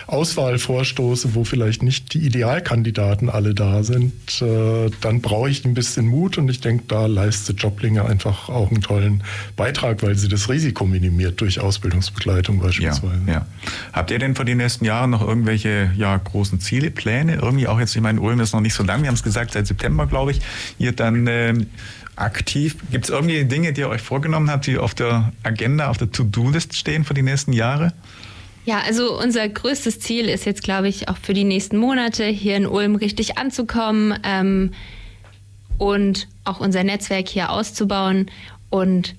Auswahl vorstoße, wo vielleicht nicht die Idealkandidaten alle da sind, äh, dann brauche ich ein bisschen Mut und ich denke, da leistet Joblinge einfach auch einen tollen Beitrag, weil sie das Risiko minimiert durch Ausbildungsbegleitung beispielsweise. Ja, ja. Habt ihr denn für die nächsten Jahre noch irgendwelche ja, großen Ziele, Pläne? Irgendwie auch jetzt, ich meine, Ulm ist noch nicht so lang, wir haben es gesagt, seit September, glaube ich, ihr dann ähm, aktiv. Gibt es irgendwie Dinge, die ihr euch vorgenommen habt, die auf der Agenda, auf der To-Do-List stehen für die nächsten Jahre? Ja, also unser größtes Ziel ist jetzt, glaube ich, auch für die nächsten Monate hier in Ulm richtig anzukommen ähm, und auch unser Netzwerk hier auszubauen. Und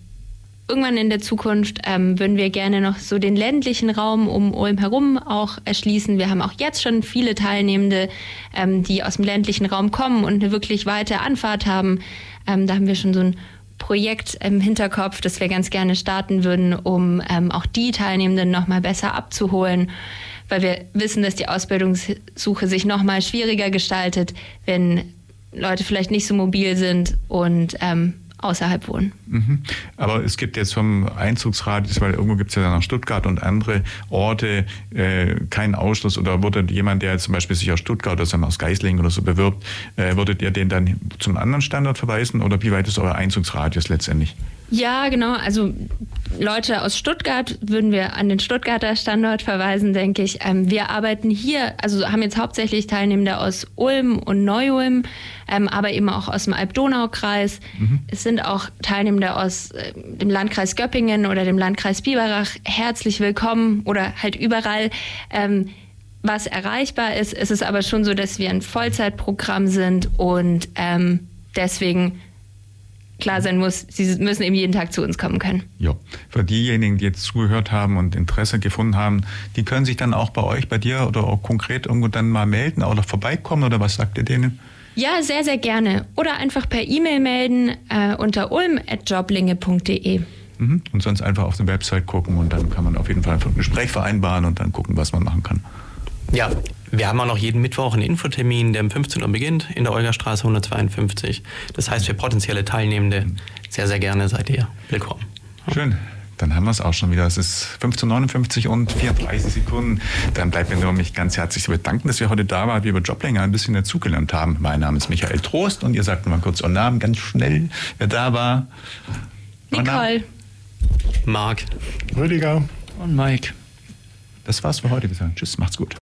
irgendwann in der Zukunft ähm, würden wir gerne noch so den ländlichen Raum um Ulm herum auch erschließen. Wir haben auch jetzt schon viele Teilnehmende, ähm, die aus dem ländlichen Raum kommen und eine wirklich weite Anfahrt haben. Ähm, da haben wir schon so ein Projekt im Hinterkopf, das wir ganz gerne starten würden, um ähm, auch die Teilnehmenden noch mal besser abzuholen, weil wir wissen, dass die Ausbildungssuche sich noch mal schwieriger gestaltet, wenn Leute vielleicht nicht so mobil sind und ähm, außerhalb wohnen. Mhm. Aber es gibt jetzt vom Einzugsradius, weil irgendwo gibt es ja nach Stuttgart und andere Orte äh, keinen Ausschluss oder würde jemand, der zum Beispiel sich aus Stuttgart oder aus Geislingen oder so bewirbt, äh, würdet ihr den dann zum anderen Standort verweisen oder wie weit ist euer Einzugsradius letztendlich? Ja, genau. Also Leute aus Stuttgart würden wir an den Stuttgarter Standort verweisen, denke ich. Ähm, wir arbeiten hier, also haben jetzt hauptsächlich Teilnehmende aus Ulm und Neu-Ulm, ähm, aber eben auch aus dem Alb-Donau-Kreis. Mhm. Es sind auch Teilnehmende aus äh, dem Landkreis Göppingen oder dem Landkreis Biberach. Herzlich willkommen oder halt überall. Ähm, was erreichbar ist, ist es aber schon so, dass wir ein Vollzeitprogramm sind und ähm, deswegen klar sein muss, sie müssen eben jeden Tag zu uns kommen können. Ja, für diejenigen, die jetzt zugehört haben und Interesse gefunden haben, die können sich dann auch bei euch, bei dir oder auch konkret irgendwo dann mal melden oder vorbeikommen oder was sagt ihr denen? Ja, sehr, sehr gerne. Oder einfach per E-Mail melden äh, unter ulm.joblinge.de. Mhm. Und sonst einfach auf der Website gucken und dann kann man auf jeden Fall ein Gespräch vereinbaren und dann gucken, was man machen kann. Ja, wir haben auch noch jeden Mittwoch einen Infotermin, der um 15 Uhr beginnt, in der Olgastraße 152. Das heißt, für potenzielle Teilnehmende sehr, sehr gerne seid ihr willkommen. Schön. Dann haben wir es auch schon wieder. Es ist 15.59 und 34 Sekunden. Dann bleibt mir nur mich ganz herzlich zu bedanken, dass wir heute da waren, wir über Joblänger ein bisschen dazugelernt haben. Mein Name ist Michael Trost und ihr sagt mal kurz euren Namen ganz schnell, wer da war. Nicole. Marc. Rüdiger. Und Mike. Das war's für heute. Wir sagen Tschüss, macht's gut.